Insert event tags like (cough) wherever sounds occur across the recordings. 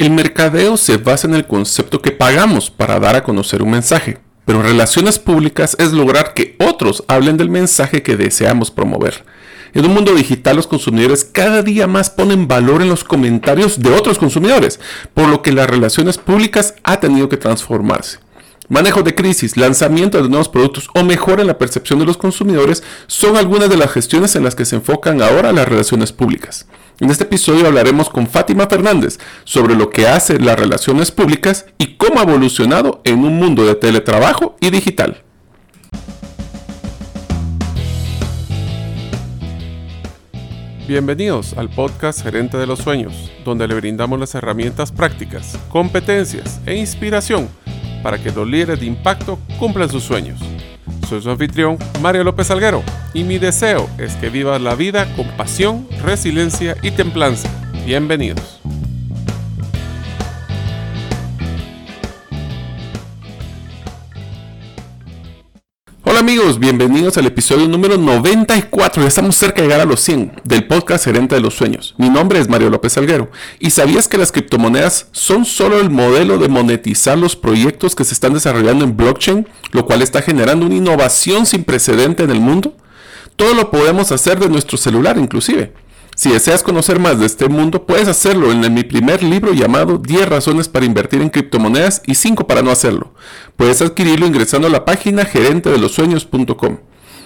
El mercadeo se basa en el concepto que pagamos para dar a conocer un mensaje, pero relaciones públicas es lograr que otros hablen del mensaje que deseamos promover. En un mundo digital los consumidores cada día más ponen valor en los comentarios de otros consumidores, por lo que las relaciones públicas ha tenido que transformarse. Manejo de crisis, lanzamiento de nuevos productos o mejora en la percepción de los consumidores son algunas de las gestiones en las que se enfocan ahora las relaciones públicas. En este episodio hablaremos con Fátima Fernández sobre lo que hace las relaciones públicas y cómo ha evolucionado en un mundo de teletrabajo y digital. Bienvenidos al podcast Gerente de los Sueños, donde le brindamos las herramientas prácticas, competencias e inspiración para que los líderes de impacto cumplan sus sueños. Soy su anfitrión, Mario López Alguero, y mi deseo es que vivas la vida con pasión, resiliencia y templanza. Bienvenidos. Hola amigos, bienvenidos al episodio número 94, ya estamos cerca de llegar a los 100 del podcast Gerente de los Sueños. Mi nombre es Mario López Alguero y ¿sabías que las criptomonedas son solo el modelo de monetizar los proyectos que se están desarrollando en blockchain, lo cual está generando una innovación sin precedente en el mundo? Todo lo podemos hacer de nuestro celular inclusive. Si deseas conocer más de este mundo, puedes hacerlo en mi primer libro llamado 10 razones para invertir en criptomonedas y 5 para no hacerlo. Puedes adquirirlo ingresando a la página gerentedelosueños.com.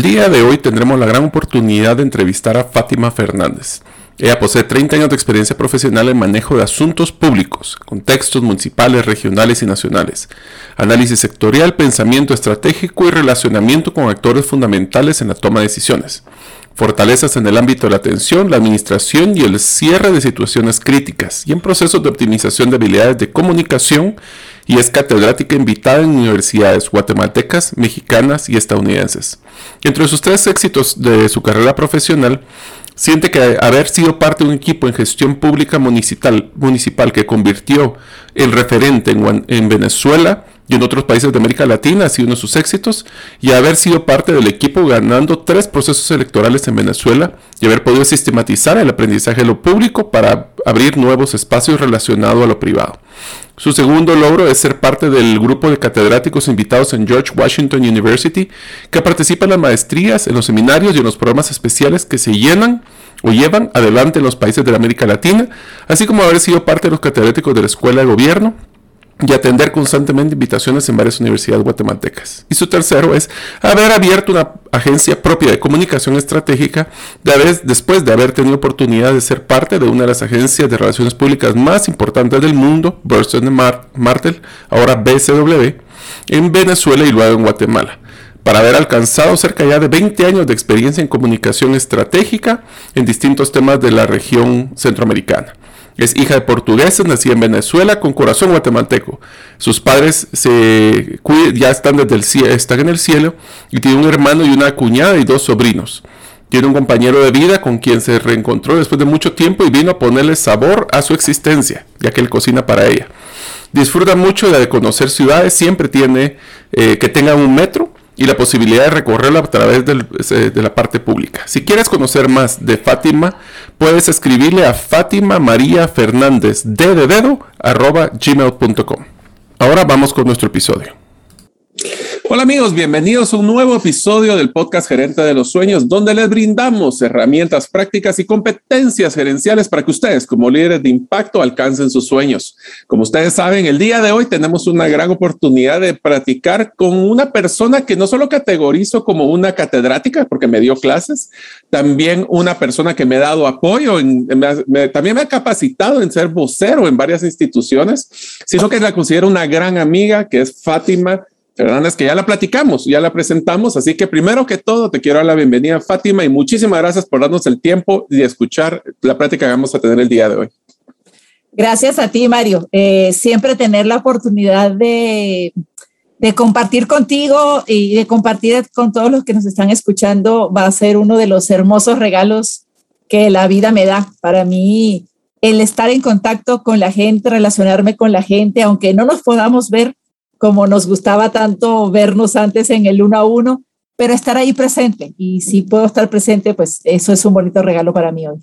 El día de hoy tendremos la gran oportunidad de entrevistar a Fátima Fernández. Ella posee 30 años de experiencia profesional en manejo de asuntos públicos, contextos municipales, regionales y nacionales, análisis sectorial, pensamiento estratégico y relacionamiento con actores fundamentales en la toma de decisiones, fortalezas en el ámbito de la atención, la administración y el cierre de situaciones críticas y en procesos de optimización de habilidades de comunicación y es catedrática invitada en universidades guatemaltecas, mexicanas y estadounidenses. Entre sus tres éxitos de su carrera profesional, siente que haber sido parte de un equipo en gestión pública municipal, que convirtió el referente en, en Venezuela y en otros países de América Latina ha sido uno de sus éxitos, y haber sido parte del equipo ganando tres procesos electorales en Venezuela y haber podido sistematizar el aprendizaje de lo público para abrir nuevos espacios relacionados a lo privado. Su segundo logro es ser parte del grupo de catedráticos invitados en George Washington University que participan en las maestrías, en los seminarios y en los programas especiales que se llenan o llevan adelante en los países de América Latina, así como haber sido parte de los catedráticos de la Escuela de Gobierno, y atender constantemente invitaciones en varias universidades guatemaltecas. Y su tercero es haber abierto una agencia propia de comunicación estratégica después de haber tenido oportunidad de ser parte de una de las agencias de relaciones públicas más importantes del mundo, Burstyn Martel, ahora BCW, en Venezuela y luego en Guatemala para haber alcanzado cerca ya de 20 años de experiencia en comunicación estratégica en distintos temas de la región centroamericana. Es hija de portugueses, nacida en Venezuela con corazón guatemalteco. Sus padres se, ya están, desde el, están en el cielo y tiene un hermano y una cuñada y dos sobrinos. Tiene un compañero de vida con quien se reencontró después de mucho tiempo y vino a ponerle sabor a su existencia, ya que él cocina para ella. Disfruta mucho de conocer ciudades, siempre tiene eh, que tenga un metro y la posibilidad de recorrerlo a través de la parte pública. Si quieres conocer más de Fátima, puedes escribirle a Fátima María Fernández de dedo gmail.com. Ahora vamos con nuestro episodio. Hola amigos, bienvenidos a un nuevo episodio del podcast Gerente de los Sueños, donde les brindamos herramientas prácticas y competencias gerenciales para que ustedes, como líderes de impacto, alcancen sus sueños. Como ustedes saben, el día de hoy tenemos una gran oportunidad de practicar con una persona que no solo categorizo como una catedrática, porque me dio clases, también una persona que me ha dado apoyo, también me ha capacitado en ser vocero en varias instituciones, sino que la considero una gran amiga, que es Fátima es que ya la platicamos, ya la presentamos, así que primero que todo te quiero dar la bienvenida, Fátima, y muchísimas gracias por darnos el tiempo de escuchar la práctica que vamos a tener el día de hoy. Gracias a ti, Mario. Eh, siempre tener la oportunidad de, de compartir contigo y de compartir con todos los que nos están escuchando va a ser uno de los hermosos regalos que la vida me da. Para mí, el estar en contacto con la gente, relacionarme con la gente, aunque no nos podamos ver como nos gustaba tanto vernos antes en el uno a uno, pero estar ahí presente. Y si puedo estar presente, pues eso es un bonito regalo para mí hoy.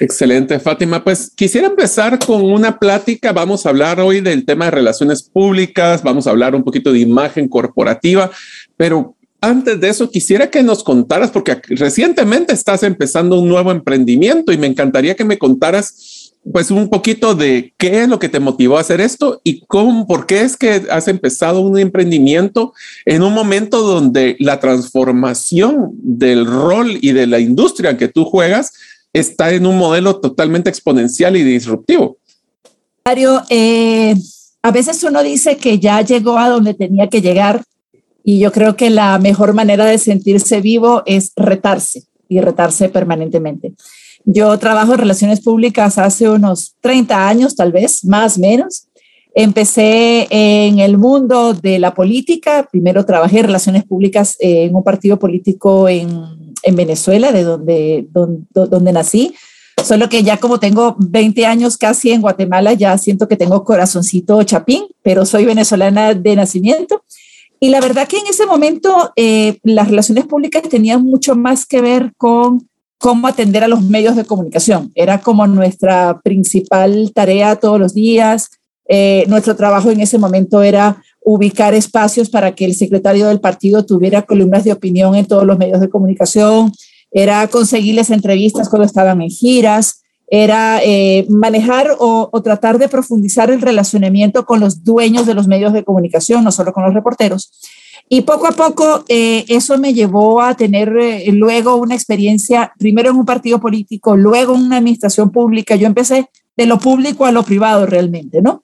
Excelente, Fátima. Pues quisiera empezar con una plática. Vamos a hablar hoy del tema de relaciones públicas, vamos a hablar un poquito de imagen corporativa, pero antes de eso quisiera que nos contaras, porque recientemente estás empezando un nuevo emprendimiento y me encantaría que me contaras pues un poquito de qué es lo que te motivó a hacer esto y cómo, por qué es que has empezado un emprendimiento en un momento donde la transformación del rol y de la industria que tú juegas está en un modelo totalmente exponencial y disruptivo. Mario, eh, a veces uno dice que ya llegó a donde tenía que llegar y yo creo que la mejor manera de sentirse vivo es retarse y retarse permanentemente. Yo trabajo en relaciones públicas hace unos 30 años, tal vez, más o menos. Empecé en el mundo de la política. Primero trabajé en relaciones públicas en un partido político en en Venezuela, de donde, donde, nací. Solo que ya como tengo 20 años casi en Guatemala, ya siento que tengo corazoncito chapín, pero soy venezolana de nacimiento. Y la verdad que en ese momento eh, las relaciones públicas tenían mucho más que ver con cómo atender a los medios de comunicación. Era como nuestra principal tarea todos los días. Eh, nuestro trabajo en ese momento era ubicar espacios para que el secretario del partido tuviera columnas de opinión en todos los medios de comunicación, era conseguirles entrevistas cuando estaban en giras, era eh, manejar o, tratar de profundizar el relacionamiento con los dueños de los medios de comunicación, no solo con los reporteros. Y poco a poco eh, eso me llevó a tener eh, luego una experiencia, primero en un partido político, luego en una administración pública. Yo empecé de lo público a lo privado realmente, ¿no?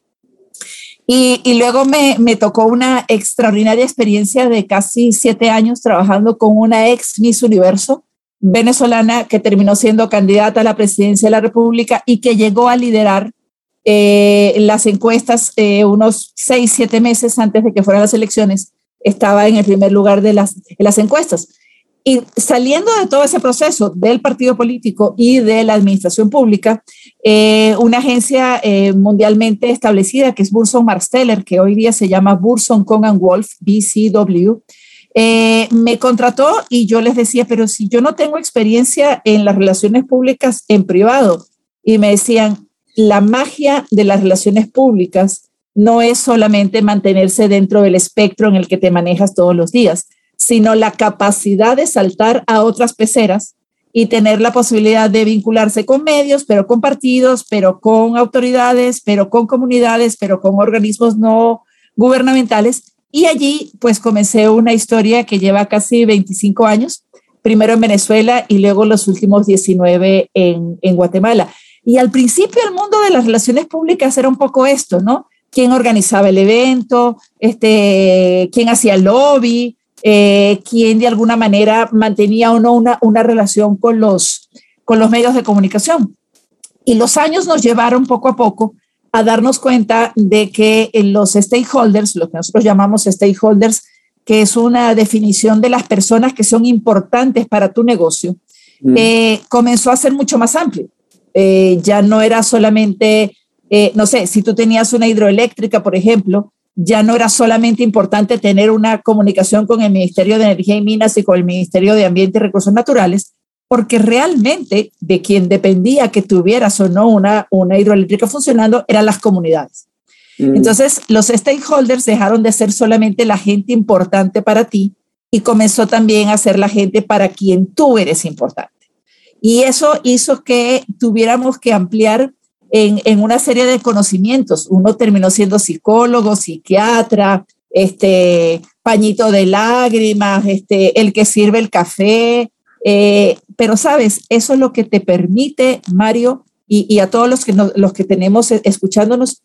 Y, luego me, me, tocó una extraordinaria experiencia de casi siete años trabajando con una ex Miss Universo venezolana que terminó siendo candidata a la presidencia de la República y que llegó a liderar eh, las encuestas unos seis, siete meses antes de que fueran las elecciones. Estaba en el primer lugar de las, de las encuestas. Y saliendo de todo ese proceso del partido político y de la administración pública, eh, una agencia eh, mundialmente establecida que es Burson Marsteller, que hoy día se llama Burson Conan Wolf, BCW, eh, me contrató y yo les decía, pero si yo no tengo experiencia en las relaciones públicas en privado, y me decían, la magia de las relaciones públicas no es solamente mantenerse dentro del espectro en el que te manejas todos los días, sino la capacidad de saltar a otras peceras y tener la posibilidad de vincularse con medios, pero con partidos, pero con autoridades, pero con comunidades, pero con organismos no gubernamentales. Y allí pues comencé una historia que lleva casi 25 años, primero en Venezuela y luego los últimos 19 en, en Guatemala. Y al principio el mundo de las relaciones públicas era un poco esto, ¿no? ¿Quién organizaba el evento? Este, ¿Quién hacía el lobby? eh, quién de alguna manera mantenía o no una, una relación con los, con los medios de comunicación. Y los años nos llevaron poco a poco a darnos cuenta de que los stakeholders, lo que nosotros llamamos stakeholders, que es una definición de las personas que son importantes para tu negocio, mm. eh, comenzó a ser mucho más amplio. Eh, ya no era solamente, eh, no sé, si tú tenías una hidroeléctrica, por ejemplo, ya no era solamente importante tener una comunicación con el Ministerio de Energía y Minas y con el Ministerio de Ambiente y Recursos Naturales, porque realmente de quien dependía que tuvieras o no una, una hidroeléctrica funcionando eran las comunidades. Mm. Entonces, los stakeholders dejaron de ser solamente la gente importante para ti y comenzó también a ser la gente para quien tú eres importante. Y eso hizo que tuviéramos que ampliar en, una serie de conocimientos. Uno terminó siendo psicólogo, psiquiatra, este, pañito de lágrimas, este, el que sirve el café. Eh, pero sabes, eso es lo que te permite, Mario, y, a todos los que, los que tenemos escuchándonos,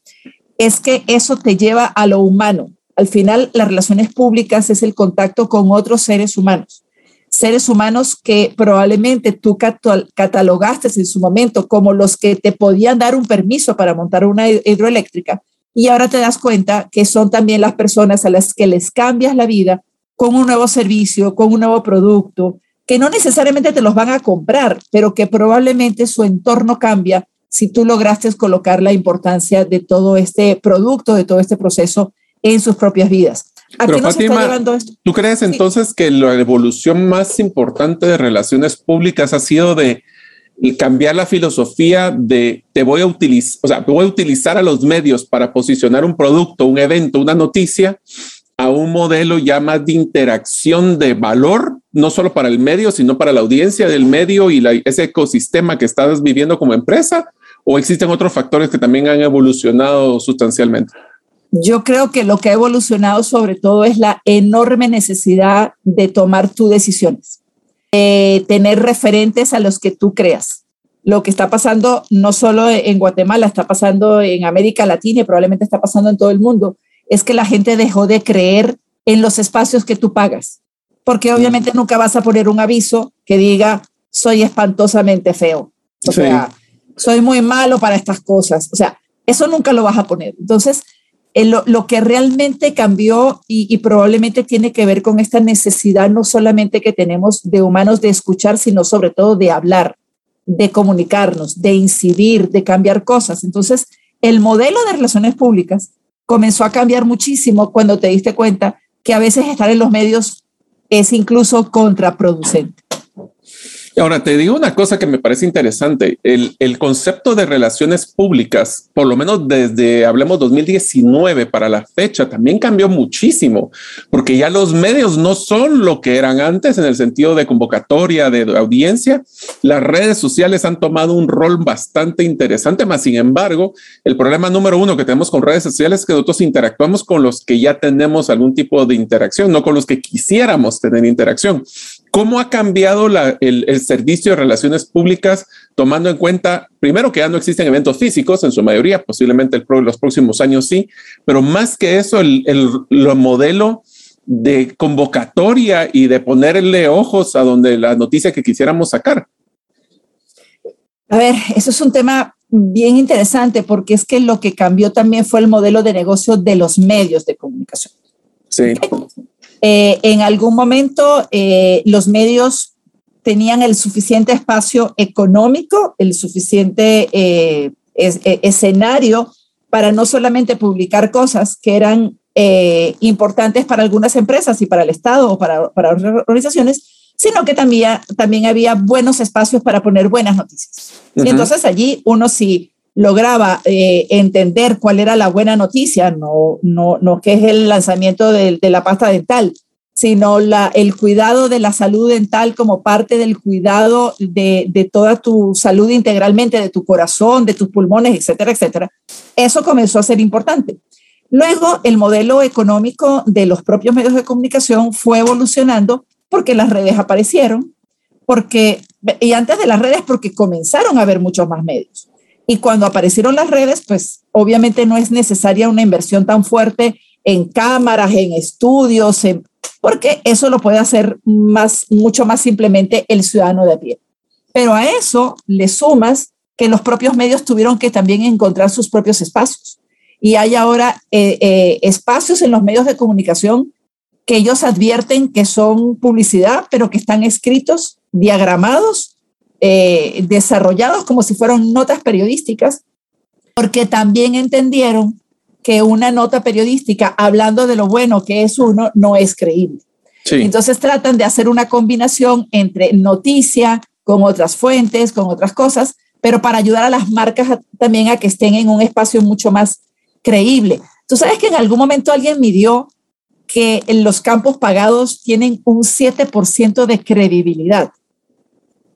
es que eso te lleva a lo humano. Al final, las relaciones públicas es el contacto con otros seres humanos. Seres humanos que probablemente tú catalogaste en su momento como los que te podían dar un permiso para montar una hidroeléctrica y ahora te das cuenta que son también las personas a las que les cambias la vida con un nuevo servicio, con un nuevo producto, que no necesariamente te los van a comprar, pero que probablemente su entorno cambia si tú lograste colocar la importancia de todo este producto, de todo este proceso en sus propias vidas. ¿A Pero Fátima, ¿tú crees entonces que la evolución más importante de relaciones públicas ha sido de cambiar la filosofía de te voy a utilizar, o sea, voy a utilizar a los medios para posicionar un producto, un evento, una noticia a un modelo ya más de interacción de valor, no solo para el medio, sino para la audiencia del medio y ese ecosistema que estás viviendo como empresa? ¿O existen otros factores que también han evolucionado sustancialmente? Yo creo que lo que ha evolucionado sobre todo es la enorme necesidad de tomar tus decisiones, tener referentes a los que tú creas. Lo que está pasando no solo en Guatemala, está pasando en América Latina y probablemente está pasando en todo el mundo, es que la gente dejó de creer en los espacios que tú pagas, porque obviamente nunca vas a poner un aviso que diga, soy espantosamente feo, o sea, soy muy malo para estas cosas, o sea, eso nunca lo vas a poner. Entonces, eh, lo, que realmente cambió y, probablemente tiene que ver con esta necesidad no solamente que tenemos de humanos de escuchar, sino sobre todo de hablar, de comunicarnos, de incidir, de cambiar cosas. Entonces, el modelo de relaciones públicas comenzó a cambiar muchísimo cuando te diste cuenta que a veces estar en los medios es incluso contraproducente. Ahora, te digo una cosa que me parece interesante. El, el, concepto de relaciones públicas, por lo menos desde, hablemos 2019 para la fecha, también cambió muchísimo, porque ya los medios no son lo que eran antes en el sentido de convocatoria, de, audiencia. Las redes sociales han tomado un rol bastante interesante, más sin embargo, el problema número uno que tenemos con redes sociales es que nosotros interactuamos con los que ya tenemos algún tipo de interacción, no con los que quisiéramos tener interacción. ¿Cómo ha cambiado el, servicio de relaciones públicas tomando en cuenta, primero, que ya no existen eventos físicos en su mayoría, posiblemente en los próximos años sí, pero más que eso, el, modelo de convocatoria y de ponerle ojos a donde la noticia que quisiéramos sacar? A ver, eso es un tema bien interesante porque es que lo que cambió también fue el modelo de negocio de los medios de comunicación. Sí. Eh, en algún momento eh, los medios tenían el suficiente espacio económico, el suficiente eh, escenario para no solamente publicar cosas que eran importantes para algunas empresas y para el Estado o para, para otras organizaciones, sino que también, también había buenos espacios para poner buenas noticias. Y entonces allí uno sí lograba eh, entender cuál era la buena noticia, no, no, no que es el lanzamiento de, la pasta dental, sino el cuidado de la salud dental como parte del cuidado de, de, toda tu salud integralmente, de tu corazón, de tus pulmones, etcétera, etcétera. Eso comenzó a ser importante. Luego, el modelo económico de los propios medios de comunicación fue evolucionando porque las redes aparecieron, porque, y antes de las redes, porque comenzaron a haber muchos más medios. Y cuando aparecieron las redes, pues obviamente no es necesaria una inversión tan fuerte en cámaras, en estudios, porque eso lo puede hacer más, mucho más simplemente el ciudadano de a pie. Pero a eso le sumas que los propios medios tuvieron que también encontrar sus propios espacios. Y hay ahora eh, eh, espacios en los medios de comunicación que ellos advierten que son publicidad, pero que están escritos, diagramados eh, desarrollados como si fueran notas periodísticas, porque también entendieron que una nota periodística hablando de lo bueno que es uno no es creíble. Entonces tratan de hacer una combinación entre noticia con otras fuentes, con otras cosas, pero para ayudar a las marcas también a que estén en un espacio mucho más creíble. Tú sabes que en algún momento alguien midió que los campos pagados tienen un 7% de credibilidad.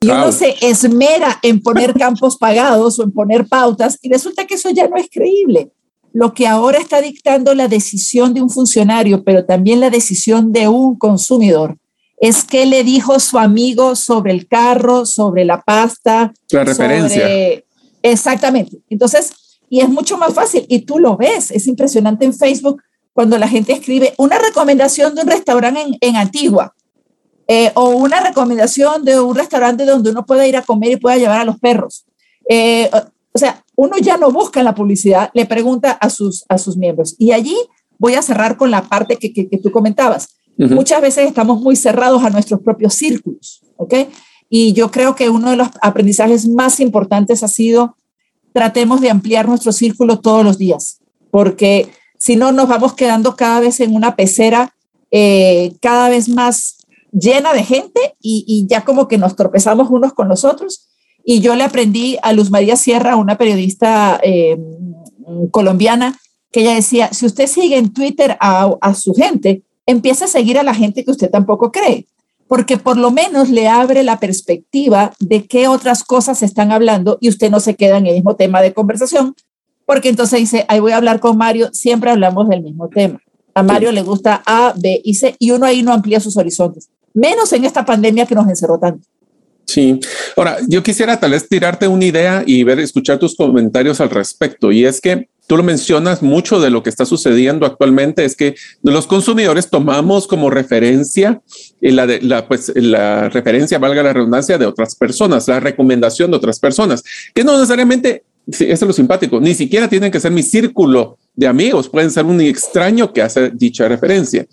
Y uno se esmera en poner (laughs) campos pagados o en poner pautas y resulta que eso ya no es creíble. Lo que ahora está dictando la decisión de un funcionario, pero también la decisión de un consumidor, es qué le dijo su amigo sobre el carro, sobre la pasta. La referencia. Exactamente. Entonces, y es mucho más fácil y tú lo ves, es impresionante en Facebook cuando la gente escribe una recomendación de un restaurante en, en Antigua Eh, o una recomendación de un restaurante donde uno pueda ir a comer y pueda llevar a los perros. Eh, o sea, uno ya no busca la publicidad, le pregunta a sus, a sus miembros. Y allí voy a cerrar con la parte que, que, tú comentabas. Muchas veces estamos muy cerrados a nuestros propios círculos, ¿ok? Y yo creo que uno de los aprendizajes más importantes ha sido tratemos de ampliar nuestro círculo todos los días, porque si no nos vamos quedando cada vez en una pecera eh, cada vez más llena de gente y, y, ya como que nos tropezamos unos con los otros. Y yo le aprendí a Luz María Sierra, una periodista eh, colombiana, que ella decía, si usted sigue en Twitter a, a su gente, empieza a seguir a la gente que usted tampoco cree porque por lo menos le abre la perspectiva de qué otras cosas se están hablando y usted no se queda en el mismo tema de conversación, porque entonces dice, ahí voy a hablar con Mario, siempre hablamos del mismo tema. A Mario le gusta A, B y C, y uno ahí no amplía sus horizontes, menos en esta pandemia que nos encerró tanto. Sí. Ahora, yo quisiera tal vez tirarte una idea y ver, escuchar tus comentarios al respecto. Y es que tú lo mencionas, mucho de lo que está sucediendo actualmente es que los consumidores tomamos como referencia la, de, la, pues, la referencia, valga la redundancia, de otras personas, la recomendación de otras personas, que no necesariamente, eso es lo simpático, ni siquiera tienen que ser mi círculo de amigos, pueden ser un extraño que hace dicha referencia.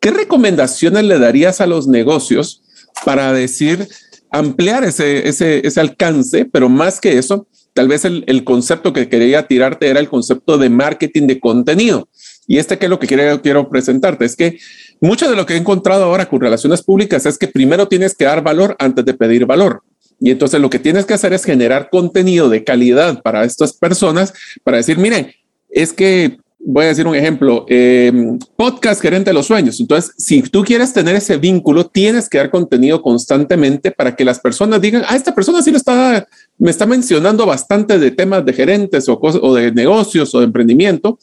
¿Qué recomendaciones le darías a los negocios para decir, ampliar ese, ese, ese alcance, pero más que eso, tal vez el, el, concepto que quería tirarte era el concepto de marketing de contenido. Y este que es lo que quiero, quiero presentarte es que mucho de lo que he encontrado ahora con relaciones públicas es que primero tienes que dar valor antes de pedir valor. Y entonces lo que tienes que hacer es generar contenido de calidad para estas personas para decir, miren, es que voy a decir un ejemplo, eh, podcast gerente de los sueños. Entonces, si tú quieres tener ese vínculo, tienes que dar contenido constantemente para que las personas digan, ah, esta persona sí lo está, me está mencionando bastante de temas de gerentes o, o de negocios o de emprendimiento.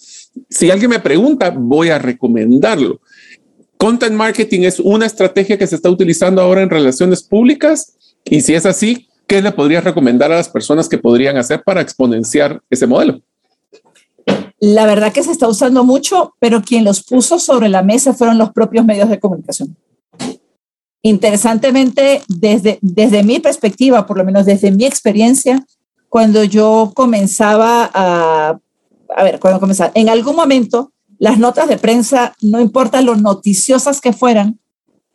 Si alguien me pregunta, voy a recomendarlo. Content marketing es una estrategia que se está utilizando ahora en relaciones públicas. Y si es así, ¿qué le podrías recomendar a las personas que podrían hacer para exponenciar ese modelo? La verdad que se está usando mucho, pero quien los puso sobre la mesa fueron los propios medios de comunicación. Interesantemente, desde, desde mi perspectiva, por lo menos desde mi experiencia, cuando yo comenzaba a, a ver, cuando comenzaba, en algún momento las notas de prensa, no importa lo noticiosas que fueran,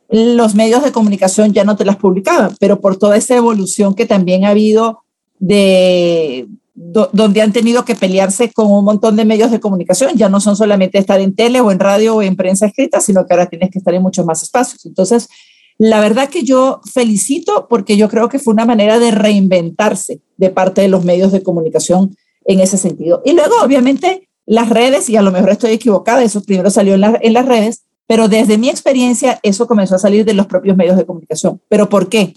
los medios de comunicación ya no te las publicaban, pero por toda esa evolución que también ha habido de, donde han tenido que pelearse con un montón de medios de comunicación. Ya no son solamente estar en tele o en radio o en prensa escrita, sino que ahora tienes que estar en muchos más espacios. Entonces, la verdad que yo felicito porque yo creo que fue una manera de reinventarse de parte de los medios de comunicación en ese sentido. Y luego, obviamente, las redes, y a lo mejor estoy equivocada, eso primero salió en, en las redes, pero desde mi experiencia eso comenzó a salir de los propios medios de comunicación. ¿Pero por qué?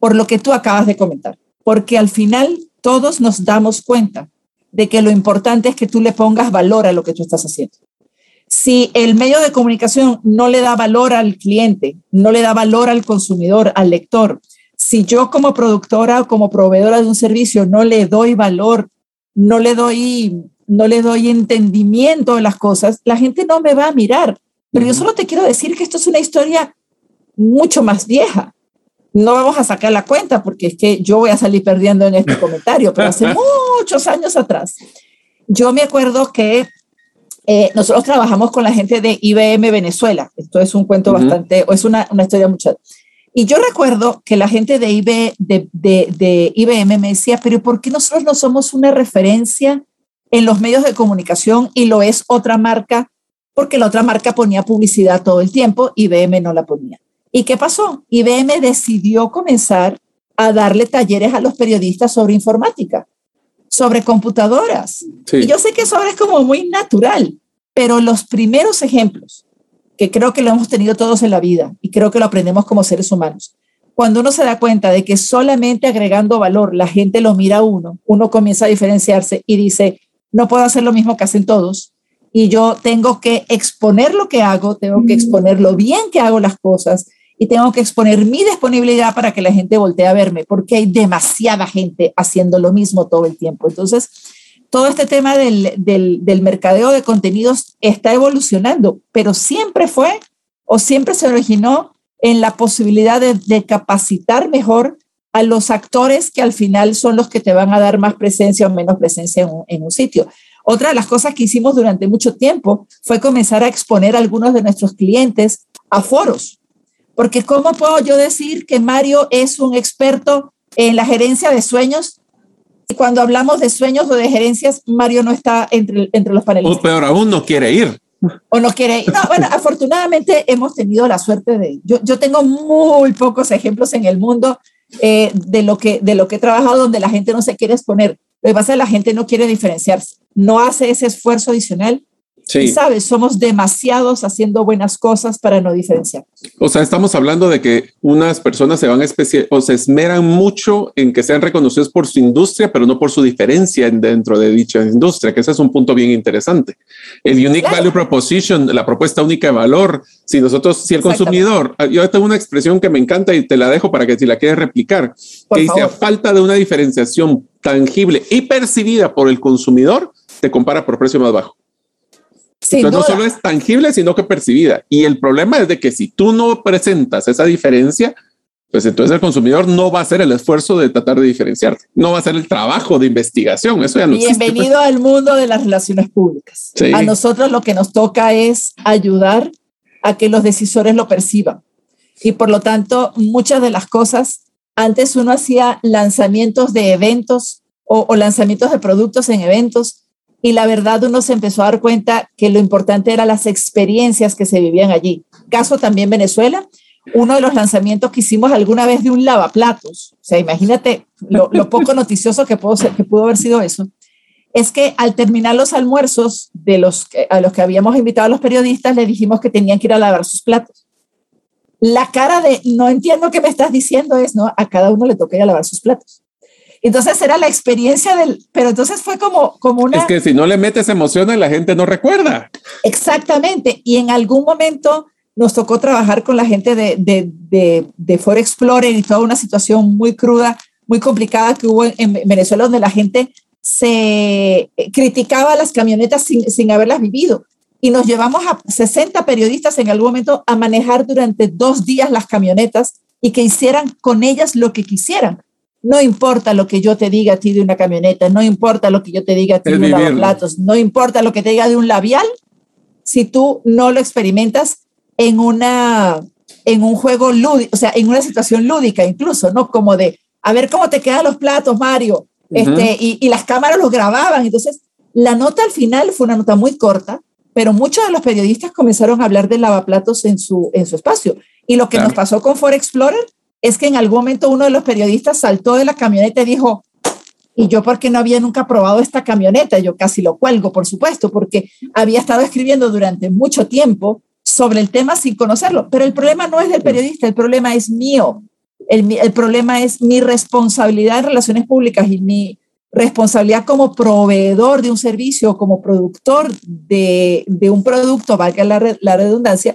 Por lo que tú acabas de comentar. Porque al final todos nos damos cuenta de que lo importante es que tú le pongas valor a lo que tú estás haciendo. Si el medio de comunicación no le da valor al cliente, no le da valor al consumidor, al lector, si yo como productora o como proveedora de un servicio no le doy valor, no le doy, no le doy entendimiento de las cosas, la gente no me va a mirar. Pero yo solo te quiero decir que esto es una historia mucho más vieja no vamos a sacar la cuenta porque es que yo voy a salir perdiendo en este comentario, pero hace (laughs) muchos años atrás, yo me acuerdo que eh, nosotros trabajamos con la gente de IBM Venezuela. Esto es un cuento bastante, o es una, una historia mucho. Y yo recuerdo que la gente de, IB, de, de, de IBM me decía, pero ¿por qué nosotros no somos una referencia en los medios de comunicación y lo es otra marca? Porque la otra marca ponía publicidad todo el tiempo, IBM no la ponía. ¿Y qué pasó? IBM decidió comenzar a darle talleres a los periodistas sobre informática, sobre computadoras. Y yo sé que eso ahora es como muy natural, pero los primeros ejemplos, que creo que lo hemos tenido todos en la vida y creo que lo aprendemos como seres humanos, cuando uno se da cuenta de que solamente agregando valor la gente lo mira a uno, uno comienza a diferenciarse y dice, no puedo hacer lo mismo que hacen todos, y yo tengo que exponer lo que hago, tengo que exponer lo bien que hago las cosas y tengo que exponer mi disponibilidad para que la gente voltee a verme, porque hay demasiada gente haciendo lo mismo todo el tiempo. Entonces, todo este tema del, del, mercadeo de contenidos está evolucionando, pero siempre fue o siempre se originó en la posibilidad de, capacitar mejor a los actores que al final son los que te van a dar más presencia o menos presencia en un, sitio. Otra de las cosas que hicimos durante mucho tiempo fue comenzar a exponer a algunos de nuestros clientes a foros. Porque ¿cómo puedo yo decir que Mario es un experto en la gerencia de sueños? Y cuando hablamos de sueños o de gerencias, Mario no está entre, entre los panelistas. O peor aún, no quiere ir o no quiere. No, bueno, afortunadamente hemos tenido la suerte de. Yo, yo tengo muy pocos ejemplos en el mundo eh, de, lo que, de lo que he trabajado donde la gente no se quiere exponer. Lo que pasa es que la gente no quiere diferenciarse, no hace ese esfuerzo adicional y sabes, somos demasiados haciendo buenas cosas para no diferenciar. O sea, estamos hablando de que unas personas se van a o se esmeran mucho en que sean reconocidos por su industria, pero no por su diferencia dentro de dicha industria, que ese es un punto bien interesante. El Unique Value Proposition, la propuesta única de valor, si nosotros, si el consumidor, ah, yo tengo una expresión que me encanta y te la dejo para que si la quieres replicar, que dice a falta de una diferenciación tangible y percibida por el consumidor, te compara por precio más bajo no solo es tangible, sino que percibida. Y el problema es de que si tú no presentas esa diferencia, pues entonces el consumidor no va a hacer el esfuerzo de tratar de diferenciarte, no va a hacer el trabajo de investigación. Eso ya no Bienvenido al mundo de las relaciones públicas. A nosotros lo que nos toca es ayudar a que los decisores lo perciban. Y por lo tanto, muchas de las cosas, antes uno hacía lanzamientos de eventos o, o lanzamientos de productos en eventos y la verdad uno se empezó a dar cuenta que lo importante eran las experiencias que se vivían allí. Caso también Venezuela, uno de los lanzamientos que hicimos alguna vez de un lavaplatos, o sea, imagínate lo, poco noticioso que, pudo que haber sido eso, es que al terminar los almuerzos de los a los que habíamos invitado a los periodistas, le dijimos que tenían que ir a lavar sus platos. La cara de no entiendo qué me estás diciendo es, ¿no? A cada uno le toca ir a lavar sus platos. Entonces era la experiencia del, pero entonces fue como, como una... Es que si no le metes emociones, la gente no recuerda. Exactamente. Y en algún momento nos tocó trabajar con la gente de, de, de, de Explorer y toda una situación muy cruda, muy complicada que hubo en, Venezuela, donde la gente se criticaba las camionetas sin, sin haberlas vivido. Y nos llevamos a 60 periodistas en algún momento a manejar durante dos días las camionetas y que hicieran con ellas lo que quisieran no importa lo que yo te diga a ti de una camioneta, no importa lo que yo te diga a ti de un lavaplatos, no importa lo que te diga de un labial, si tú no lo experimentas en una en un juego lúdico, o sea, en una situación lúdica incluso, ¿no? Como de, a ver cómo te quedan los platos, Mario. este, y, y, las cámaras los grababan. Entonces, la nota al final fue una nota muy corta, pero muchos de los periodistas comenzaron a hablar de lavaplatos en su, en su espacio. Y lo que nos pasó con Ford Explorer es que en algún momento uno de los periodistas saltó de la camioneta y dijo, y yo porque no había nunca probado esta camioneta, yo casi lo cuelgo, por supuesto, porque había estado escribiendo durante mucho tiempo sobre el tema sin conocerlo. Pero el problema no es del periodista, el problema es mío. El, el problema es mi responsabilidad en relaciones públicas y mi responsabilidad como proveedor de un servicio, como productor de, de un producto, valga la, la redundancia,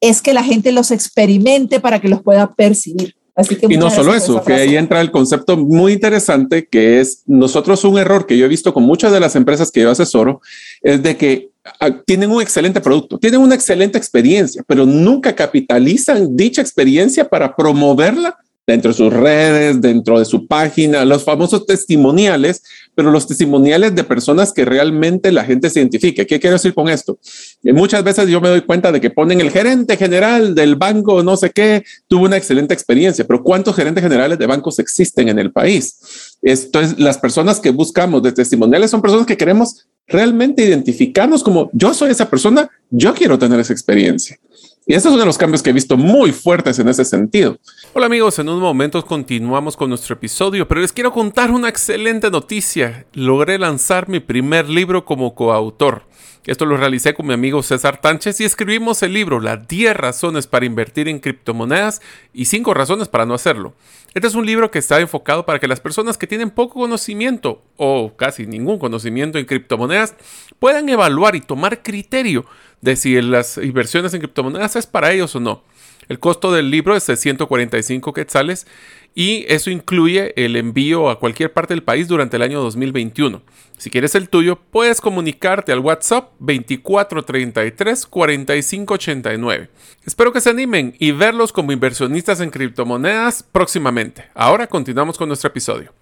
es que la gente los experimente para que los pueda percibir. Así que y no solo eso, que ahí entra el concepto muy interesante que es nosotros un error que yo he visto con muchas de las empresas que yo asesoro, es de que ah, tienen un excelente producto, tienen una excelente experiencia, pero nunca capitalizan dicha experiencia para promoverla dentro de sus redes, dentro de su página, los famosos testimoniales, pero los testimoniales de personas que realmente la gente se identifique. ¿Qué quiero decir con esto? Y muchas veces yo me doy cuenta de que ponen el gerente general del banco, no sé qué, tuvo una excelente experiencia, pero ¿cuántos gerentes generales de bancos existen en el país? Esto es, las personas que buscamos de testimoniales son personas que queremos realmente identificarnos como yo soy esa persona, yo quiero tener esa experiencia. Y estos son de los cambios que he visto muy fuertes en ese sentido. Hola amigos, en unos momentos continuamos con nuestro episodio, pero les quiero contar una excelente noticia. Logré lanzar mi primer libro como coautor. Esto lo realicé con mi amigo César Tánchez y escribimos el libro Las 10 razones para invertir en criptomonedas y 5 razones para no hacerlo. Este es un libro que está enfocado para que las personas que tienen poco conocimiento o casi ningún conocimiento en criptomonedas puedan evaluar y tomar criterio de si las inversiones en criptomonedas es para ellos o no. El costo del libro es de 145 quetzales y eso incluye el envío a cualquier parte del país durante el año 2021. Si quieres el tuyo, puedes comunicarte al WhatsApp 2433 4589. Espero que se animen y verlos como inversionistas en criptomonedas próximamente. Ahora continuamos con nuestro episodio.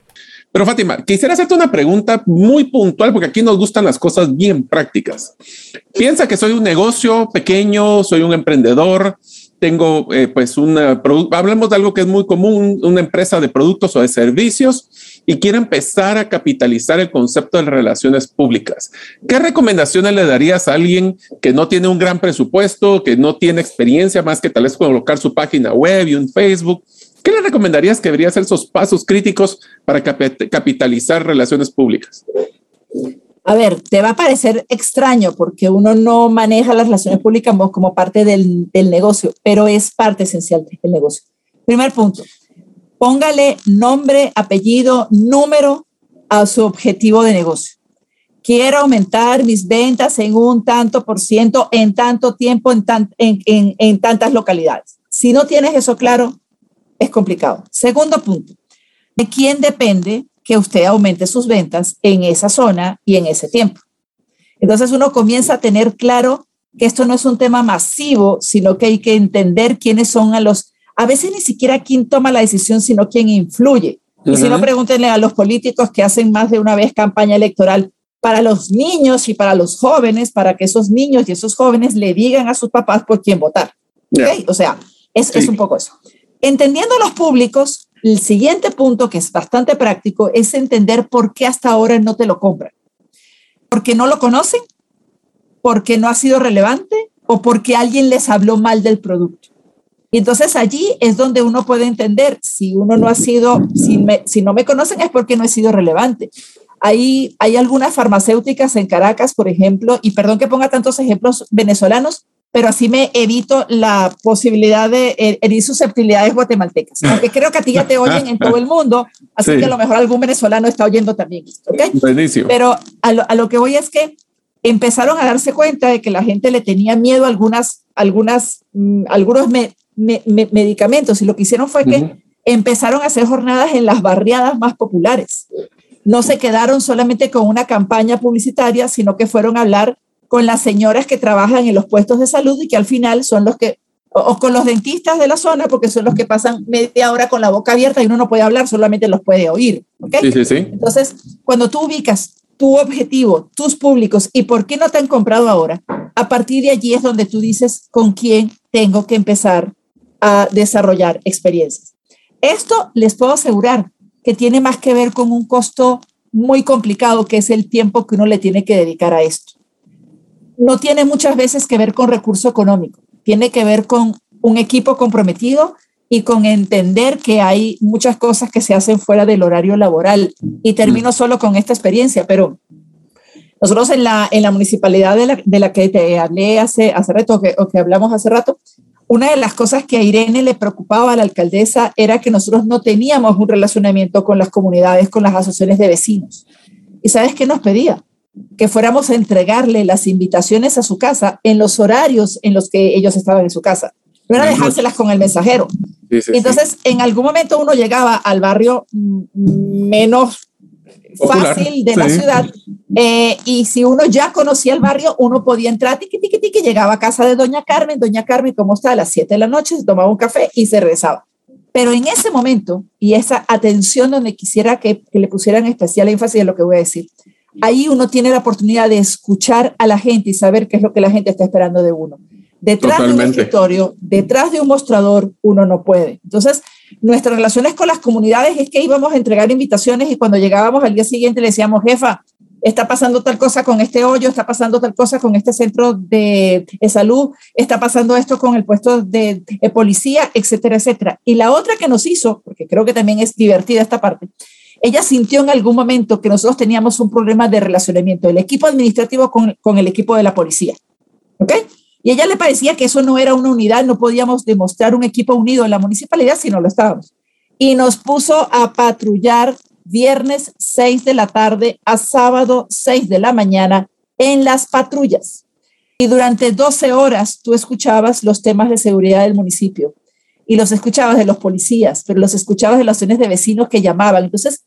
Pero Fátima, quisiera hacerte una pregunta muy puntual porque aquí nos gustan las cosas bien prácticas. Piensa que soy un negocio pequeño, soy un emprendedor, tengo eh, pues una, hablemos de algo que es muy común, una empresa de productos o de servicios y quiero empezar a capitalizar el concepto de relaciones públicas. ¿Qué recomendaciones le darías a alguien que no tiene un gran presupuesto, que no tiene experiencia más que tal vez colocar su página web y un Facebook? ¿Qué le recomendarías que debería ser esos pasos críticos para capitalizar relaciones públicas? A ver, te va a parecer extraño porque uno no maneja las relaciones públicas como parte del, negocio, pero es parte esencial del negocio. Primer punto, póngale nombre, apellido, número a su objetivo de negocio. Quiero aumentar mis ventas en un tanto por ciento en tanto tiempo, en, en tantas localidades. Si no tienes eso claro, es complicado. Segundo punto, ¿de quién depende que usted aumente sus ventas en esa zona y en ese tiempo. Entonces uno comienza a tener claro que esto no es un tema masivo, sino que hay que entender quiénes son a los, a veces ni siquiera quién toma la decisión, sino quién influye. Y si no, pregúntenle a los políticos que hacen más de una vez campaña electoral para los niños y para los jóvenes, para que esos niños y esos jóvenes le digan a sus papás por quién votar. O sea, es, es un poco eso. Entendiendo los públicos, el siguiente punto, que es bastante práctico, es entender por qué hasta ahora no te lo compran. ¿Porque no lo conocen? ¿Porque no ha sido relevante? ¿O porque alguien les habló mal del producto? Y entonces allí es donde uno puede entender si uno no ha sido, si, no me conocen es porque no he sido relevante. Hay, hay algunas farmacéuticas en Caracas, por ejemplo, y perdón que ponga tantos ejemplos venezolanos, pero así me evito la posibilidad de herir susceptibilidades guatemaltecas, aunque creo que a ti ya te oyen en todo el mundo, así que a lo mejor algún venezolano está oyendo también. ¿okay? Buenísimo. Pero a lo, a lo, que voy es que empezaron a darse cuenta de que la gente le tenía miedo a algunas, algunas, mm, algunos medicamentos y lo que hicieron fue que empezaron a hacer jornadas en las barriadas más populares. No se quedaron solamente con una campaña publicitaria, sino que fueron a hablar con las señoras que trabajan en los puestos de salud y que al final son los que, o, con los dentistas de la zona, porque son los que pasan media hora con la boca abierta y uno no puede hablar, solamente los puede oír. ¿okay? Sí, sí, sí. Entonces, cuando tú ubicas tu objetivo, tus públicos y por qué no te han comprado ahora, a partir de allí es donde tú dices con quién tengo que empezar a desarrollar experiencias. Esto les puedo asegurar que tiene más que ver con un costo muy complicado, que es el tiempo que uno le tiene que dedicar a esto no tiene muchas veces que ver con recurso económico, tiene que ver con un equipo comprometido y con entender que hay muchas cosas que se hacen fuera del horario laboral. Y termino mm. solo con esta experiencia, pero nosotros en la, en la municipalidad de la, de la que te hablé hace, hace rato, que, o que hablamos hace rato, una de las cosas que a Irene le preocupaba a la alcaldesa era que nosotros no teníamos un relacionamiento con las comunidades, con las asociaciones de vecinos. ¿Y sabes qué nos pedía? Que fuéramos a entregarle las invitaciones a su casa en los horarios en los que ellos estaban en su casa. No era dejárselas con el mensajero. Entonces, en algún momento uno llegaba al barrio menos fácil de la ciudad eh, y si uno ya conocía el barrio, uno podía entrar, tiqui, tiqui, tiqui, llegaba a casa de Doña Carmen, Doña Carmen, ¿cómo está? A las 7 de la noche, se tomaba un café y se regresaba. Pero en ese momento, y esa atención donde quisiera que, que le pusieran especial énfasis en lo que voy a decir, ahí uno tiene la oportunidad de escuchar a la gente y saber qué es lo que la gente está esperando de uno. Detrás de un escritorio, detrás de un mostrador, uno no puede. Entonces, nuestras relaciones con las comunidades es que íbamos a entregar invitaciones y cuando llegábamos al día siguiente le decíamos, jefa, está pasando tal cosa con este hoyo, está pasando tal cosa con este centro de, salud, está pasando esto con el puesto de, de, policía, etcétera, etcétera. Y la otra que nos hizo, porque creo que también es divertida esta parte, ella sintió en algún momento que nosotros teníamos un problema de relacionamiento, el equipo administrativo con, con el equipo de la policía. ¿Ok? Y a ella le parecía que eso no era una unidad, no podíamos demostrar un equipo unido en la municipalidad si no lo estábamos. Y nos puso a patrullar viernes 6 de la tarde a sábado 6 de la mañana en las patrullas. Y durante 12 horas tú escuchabas los temas de seguridad del municipio y los escuchabas de los policías, pero los escuchabas de las zonas de vecinos que llamaban. Entonces,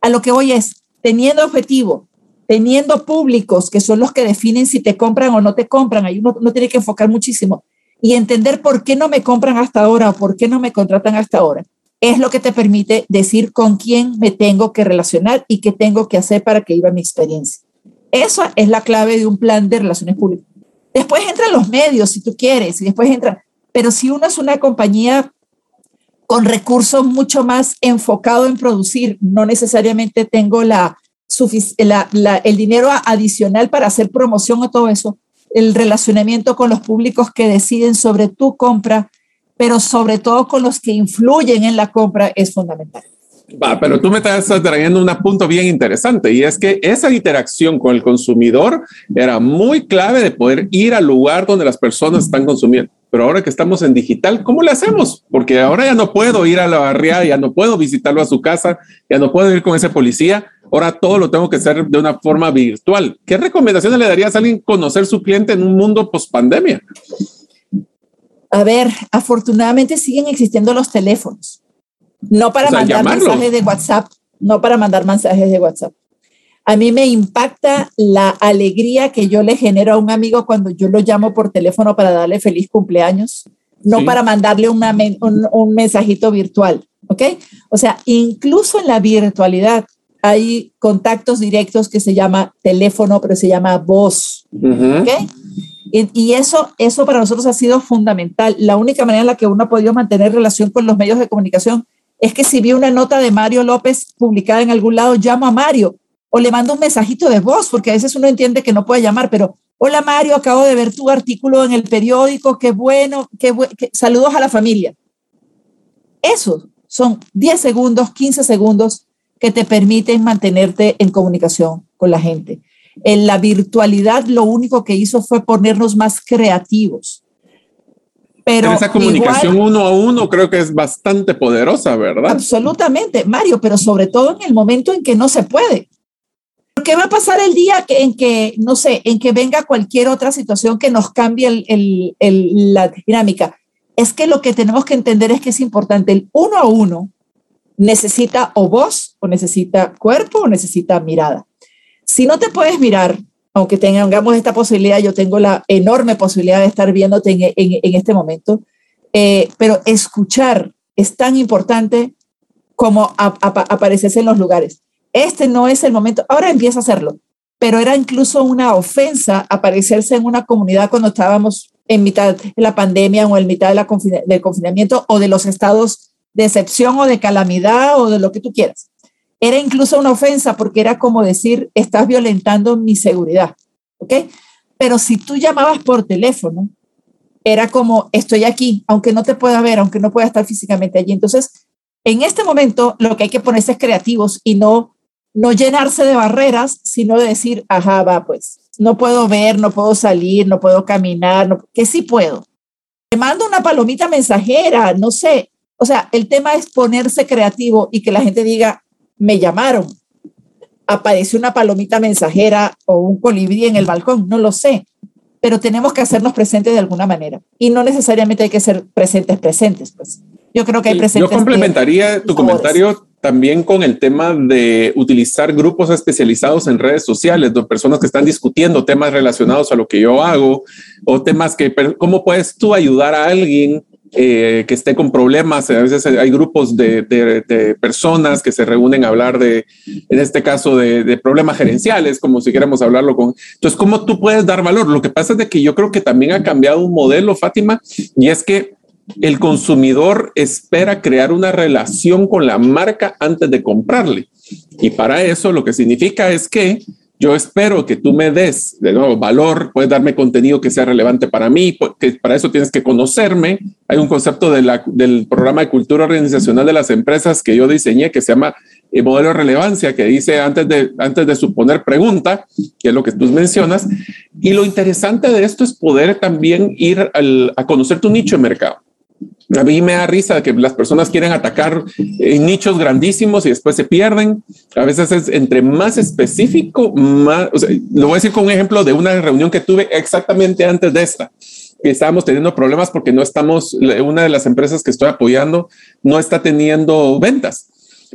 a lo que voy es, teniendo objetivo, teniendo públicos que son los que definen si te compran o no te compran, ahí uno, tiene que enfocar muchísimo y entender por qué no me compran hasta ahora o por qué no me contratan hasta ahora. Es lo que te permite decir con quién me tengo que relacionar y qué tengo que hacer para que iba mi experiencia. Esa es la clave de un plan de relaciones públicas. Después entran los medios, si tú quieres, y después entra, pero si uno es una compañía con recursos mucho más enfocado en producir, no necesariamente tengo la, el dinero adicional para hacer promoción o todo eso, el relacionamiento con los públicos que deciden sobre tu compra, pero sobre todo con los que influyen en la compra es fundamental. Va, pero tú me estás trayendo un punto bien interesante y es que esa interacción con el consumidor era muy clave de poder ir al lugar donde las personas están consumiendo. Pero ahora que estamos en digital, ¿cómo le hacemos? Porque ahora ya no puedo ir a la barriada, ya no puedo visitarlo a su casa, ya no puedo ir con ese policía. Ahora todo lo tengo que hacer de una forma virtual. ¿Qué recomendaciones le darías a alguien conocer su cliente en un mundo post pandemia? A ver, afortunadamente siguen existiendo los teléfonos. No para mandar mensajes de WhatsApp, no para mandar mensajes de WhatsApp. A mí me impacta la alegría que yo le genero a un amigo cuando yo lo llamo por teléfono para darle feliz cumpleaños, no para mandarle un, un mensajito virtual, ¿ok? O sea, incluso en la virtualidad hay contactos directos que se llama teléfono, pero se llama voz, ¿ok? Y, eso, eso para nosotros ha sido fundamental. La única manera en la que uno ha podido mantener relación con los medios de comunicación es que si vi una nota de Mario López publicada en algún lado, llamo a Mario o le mando un mensajito de voz, porque a veces uno entiende que no puede llamar, pero hola Mario, acabo de ver tu artículo en el periódico, qué bueno, qué, saludos a la familia. Eso son 10 segundos, 15 segundos que te permiten mantenerte en comunicación con la gente. En la virtualidad lo único que hizo fue ponernos más creativos. Pero esa comunicación uno a uno creo que es bastante poderosa, ¿verdad? Absolutamente, Mario, pero sobre todo en el momento en que no se puede. ¿Qué va a pasar el día en que, no sé, en que venga cualquier otra situación que nos cambie la dinámica? Es que lo que tenemos que entender es que es importante el uno a uno necesita o voz, o necesita cuerpo, o necesita mirada. Si no te puedes mirar, aunque tengamos esta posibilidad, yo tengo la enorme posibilidad de estar viéndote en, este momento, eh, pero escuchar es tan importante como aparecerse en los lugares. Este no es el momento, ahora empieza a hacerlo, pero era incluso una ofensa aparecerse en una comunidad cuando estábamos en mitad de la pandemia o en mitad del confinamiento o de los estados de excepción o de calamidad o de lo que tú quieras. Era incluso una ofensa porque era como decir, estás violentando mi seguridad, ¿ok? Pero si tú llamabas por teléfono, era como, estoy aquí, aunque no te pueda ver, aunque no pueda estar físicamente allí. Entonces, en este momento, lo que hay que ponerse es creativos y no no llenarse de barreras, sino de decir, ajá, va, pues, no puedo ver, no puedo salir, no puedo caminar, no, que sí puedo. Te mando una palomita mensajera, no sé. O sea, el tema es ponerse creativo y que la gente diga, me llamaron, apareció una palomita mensajera o un colibrí en el balcón, no lo sé, pero tenemos que hacernos presentes de alguna manera y no necesariamente hay que ser presentes presentes, pues. Yo creo que hay presentes. Yo complementaría tu comentario también con el tema de utilizar grupos especializados en redes sociales, de personas que están discutiendo temas relacionados a lo que yo hago o temas que, ¿cómo puedes tú ayudar a alguien eh, que esté con problemas? A veces hay grupos de, personas que se reúnen a hablar de, en este caso, de, problemas gerenciales, como si queramos hablarlo con... Entonces, ¿cómo tú puedes dar valor? Lo que pasa es de que yo creo que también ha cambiado un modelo, Fátima, y es que el consumidor espera crear una relación con la marca antes de comprarle. Y para eso lo que significa es que yo espero que tú me des de nuevo valor, puedes darme contenido que sea relevante para mí, porque para eso tienes que conocerme. Hay un concepto del programa de cultura organizacional de las empresas que yo diseñé que se llama el eh, modelo de relevancia, que dice antes de, antes de suponer pregunta, que es lo que tú mencionas. Y lo interesante de esto es poder también ir a conocer tu nicho de mercado. A mí me da risa que las personas quieren atacar nichos grandísimos y después se pierden. A veces es entre más específico, más, lo voy a decir con un ejemplo de una reunión que tuve exactamente antes de esta que estábamos teniendo problemas porque no estamos, una de las empresas que estoy apoyando no está teniendo ventas.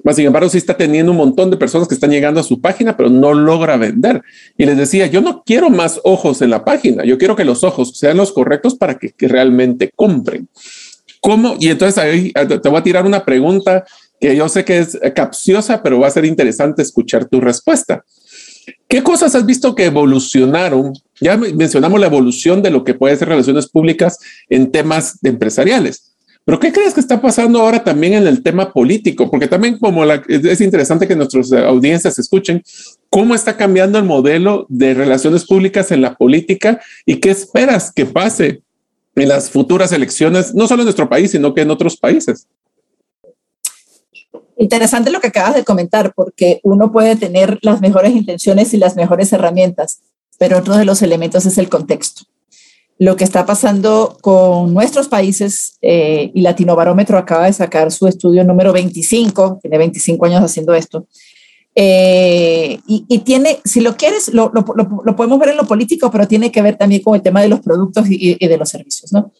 Más sin embargo, sí está teniendo un montón de personas que están llegando a su página, pero no logra vender. Y les decía, yo no quiero más ojos en la página, yo quiero que los ojos sean los correctos para que, que realmente compren. ¿Cómo? Y entonces ahí te voy a tirar una pregunta que yo sé que es capciosa, pero va a ser interesante escuchar tu respuesta. ¿Qué cosas has visto que evolucionaron? Ya mencionamos la evolución de lo que puede ser relaciones públicas en temas empresariales. Pero ¿qué crees que está pasando ahora también en el tema político? Porque también como es interesante que nuestras audiencias escuchen cómo está cambiando el modelo de relaciones públicas en la política y qué esperas que pase en las futuras elecciones, no solo en nuestro país, sino que en otros países. Interesante lo que acabas de comentar, porque uno puede tener las mejores intenciones y las mejores herramientas, pero otro de los elementos es el contexto lo que está pasando con nuestros países eh, y Latino Barómetro acaba de sacar su estudio número 25, tiene 25 años haciendo esto, eh, y, tiene, si lo quieres, lo, podemos ver en lo político, pero tiene que ver también con el tema de los productos y, de los servicios. ¿no?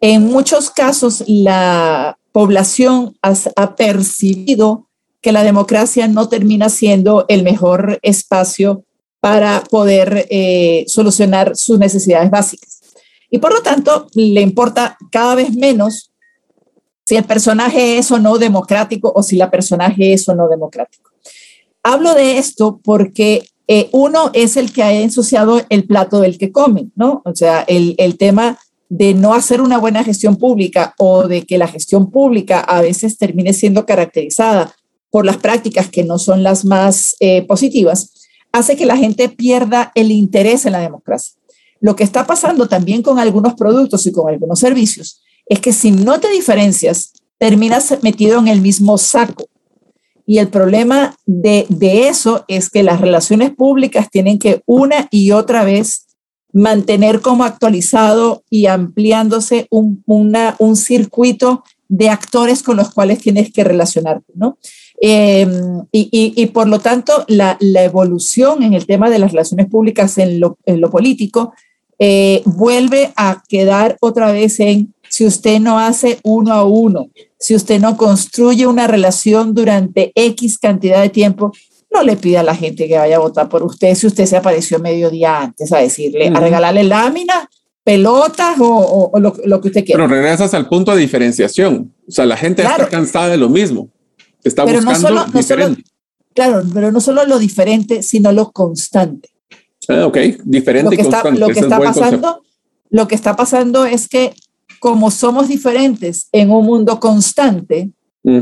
En muchos casos, la población ha, percibido que la democracia no termina siendo el mejor espacio para poder eh, solucionar sus necesidades básicas. Y por lo tanto, le importa cada vez menos si el personaje es o no democrático o si la personaje es o no democrático. Hablo de esto porque eh, uno es el que ha ensuciado el plato del que come, ¿no? O sea, el, el tema de no hacer una buena gestión pública o de que la gestión pública a veces termine siendo caracterizada por las prácticas que no son las más eh, positivas, hace que la gente pierda el interés en la democracia. Lo que está pasando también con algunos productos y con algunos servicios es que si no te diferencias, terminas metido en el mismo saco. Y el problema de, eso es que las relaciones públicas tienen que una y otra vez mantener como actualizado y ampliándose un, un circuito de actores con los cuales tienes que relacionarte, ¿no? Em, y, por lo tanto, la, evolución en el tema de las relaciones públicas en lo, en lo político eh, vuelve a quedar otra vez en si usted no hace uno a uno, si usted no construye una relación durante X cantidad de tiempo, no le pida a la gente que vaya a votar por usted si usted se apareció medio día antes a decirle, a regalarle láminas, pelotas o, lo, que usted quiera. Pero regresas al punto de diferenciación. O sea, la gente está cansada de lo mismo. Está buscando diferente. claro, pero no solo lo diferente, sino lo constante. Ah, ok, diferente lo que está, Lo que, está pasando, lo que está pasando es que como somos diferentes en un mundo constante,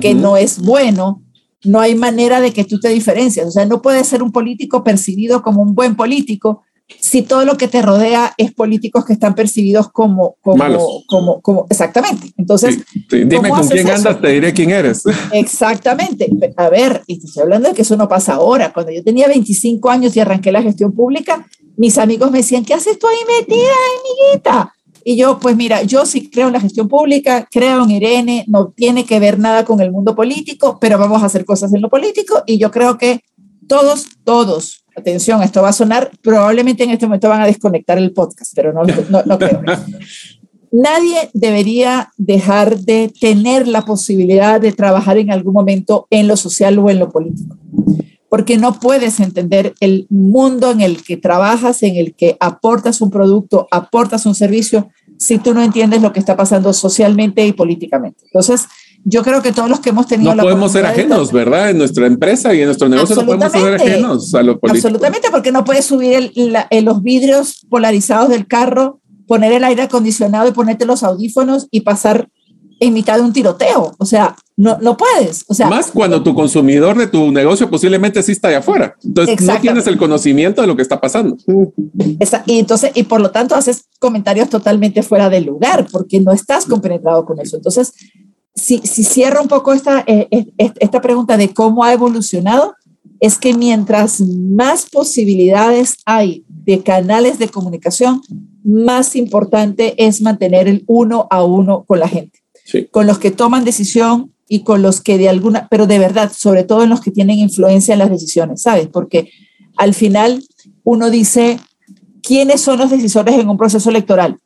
que no es bueno, no hay manera de que tú te diferencias. O sea, no puedes ser un político percibido como un buen político si todo lo que te rodea es políticos que están percibidos como, como, como, como, exactamente. Entonces, dime con quién andas, te diré quién eres. (laughs) Exactamente. A ver, y te estoy hablando de que eso no pasa ahora. Cuando yo tenía 25 años y arranqué la gestión pública, mis amigos me decían, ¿qué haces tú ahí metida, amiguita? Y yo, pues mira, yo sí creo en la gestión pública, creo en Irene, no tiene que ver nada con el mundo político, pero vamos a hacer cosas en lo político y yo creo que todos, todos, atención, esto va a sonar, probablemente en este momento van a desconectar el podcast, pero no, no, (laughs) creo. Nadie debería dejar de tener la posibilidad de trabajar en algún momento en lo social o en lo político, porque no puedes entender el mundo en el que trabajas, en el que aportas un producto, aportas un servicio, si tú no entiendes lo que está pasando socialmente y políticamente. Entonces, yo creo que todos los que hemos tenido no podemos ser ajenos, ¿verdad? En nuestra empresa y en nuestro negocio no podemos ser ajenos a lo político. Absolutamente, porque no puedes subir los vidrios polarizados del carro, poner el aire acondicionado y ponerte los audífonos y pasar en mitad de un tiroteo. O sea, no, no puedes. O sea, Más cuando tu consumidor de tu negocio posiblemente sí está allá afuera. Entonces no tienes el conocimiento de lo que está pasando. y entonces, y por lo tanto haces comentarios totalmente fuera de lugar porque no estás compenetrado con eso. Entonces, si, si cierro un poco esta, eh, eh, esta pregunta de cómo ha evolucionado, es que mientras más posibilidades hay de canales de comunicación, más importante es mantener el uno a uno con la gente. con los que toman decisión y con los que de alguna, pero de verdad, sobre todo en los que tienen influencia en las decisiones, ¿sabes? Porque al final uno dice, ¿quiénes son los decisores en un proceso electoral?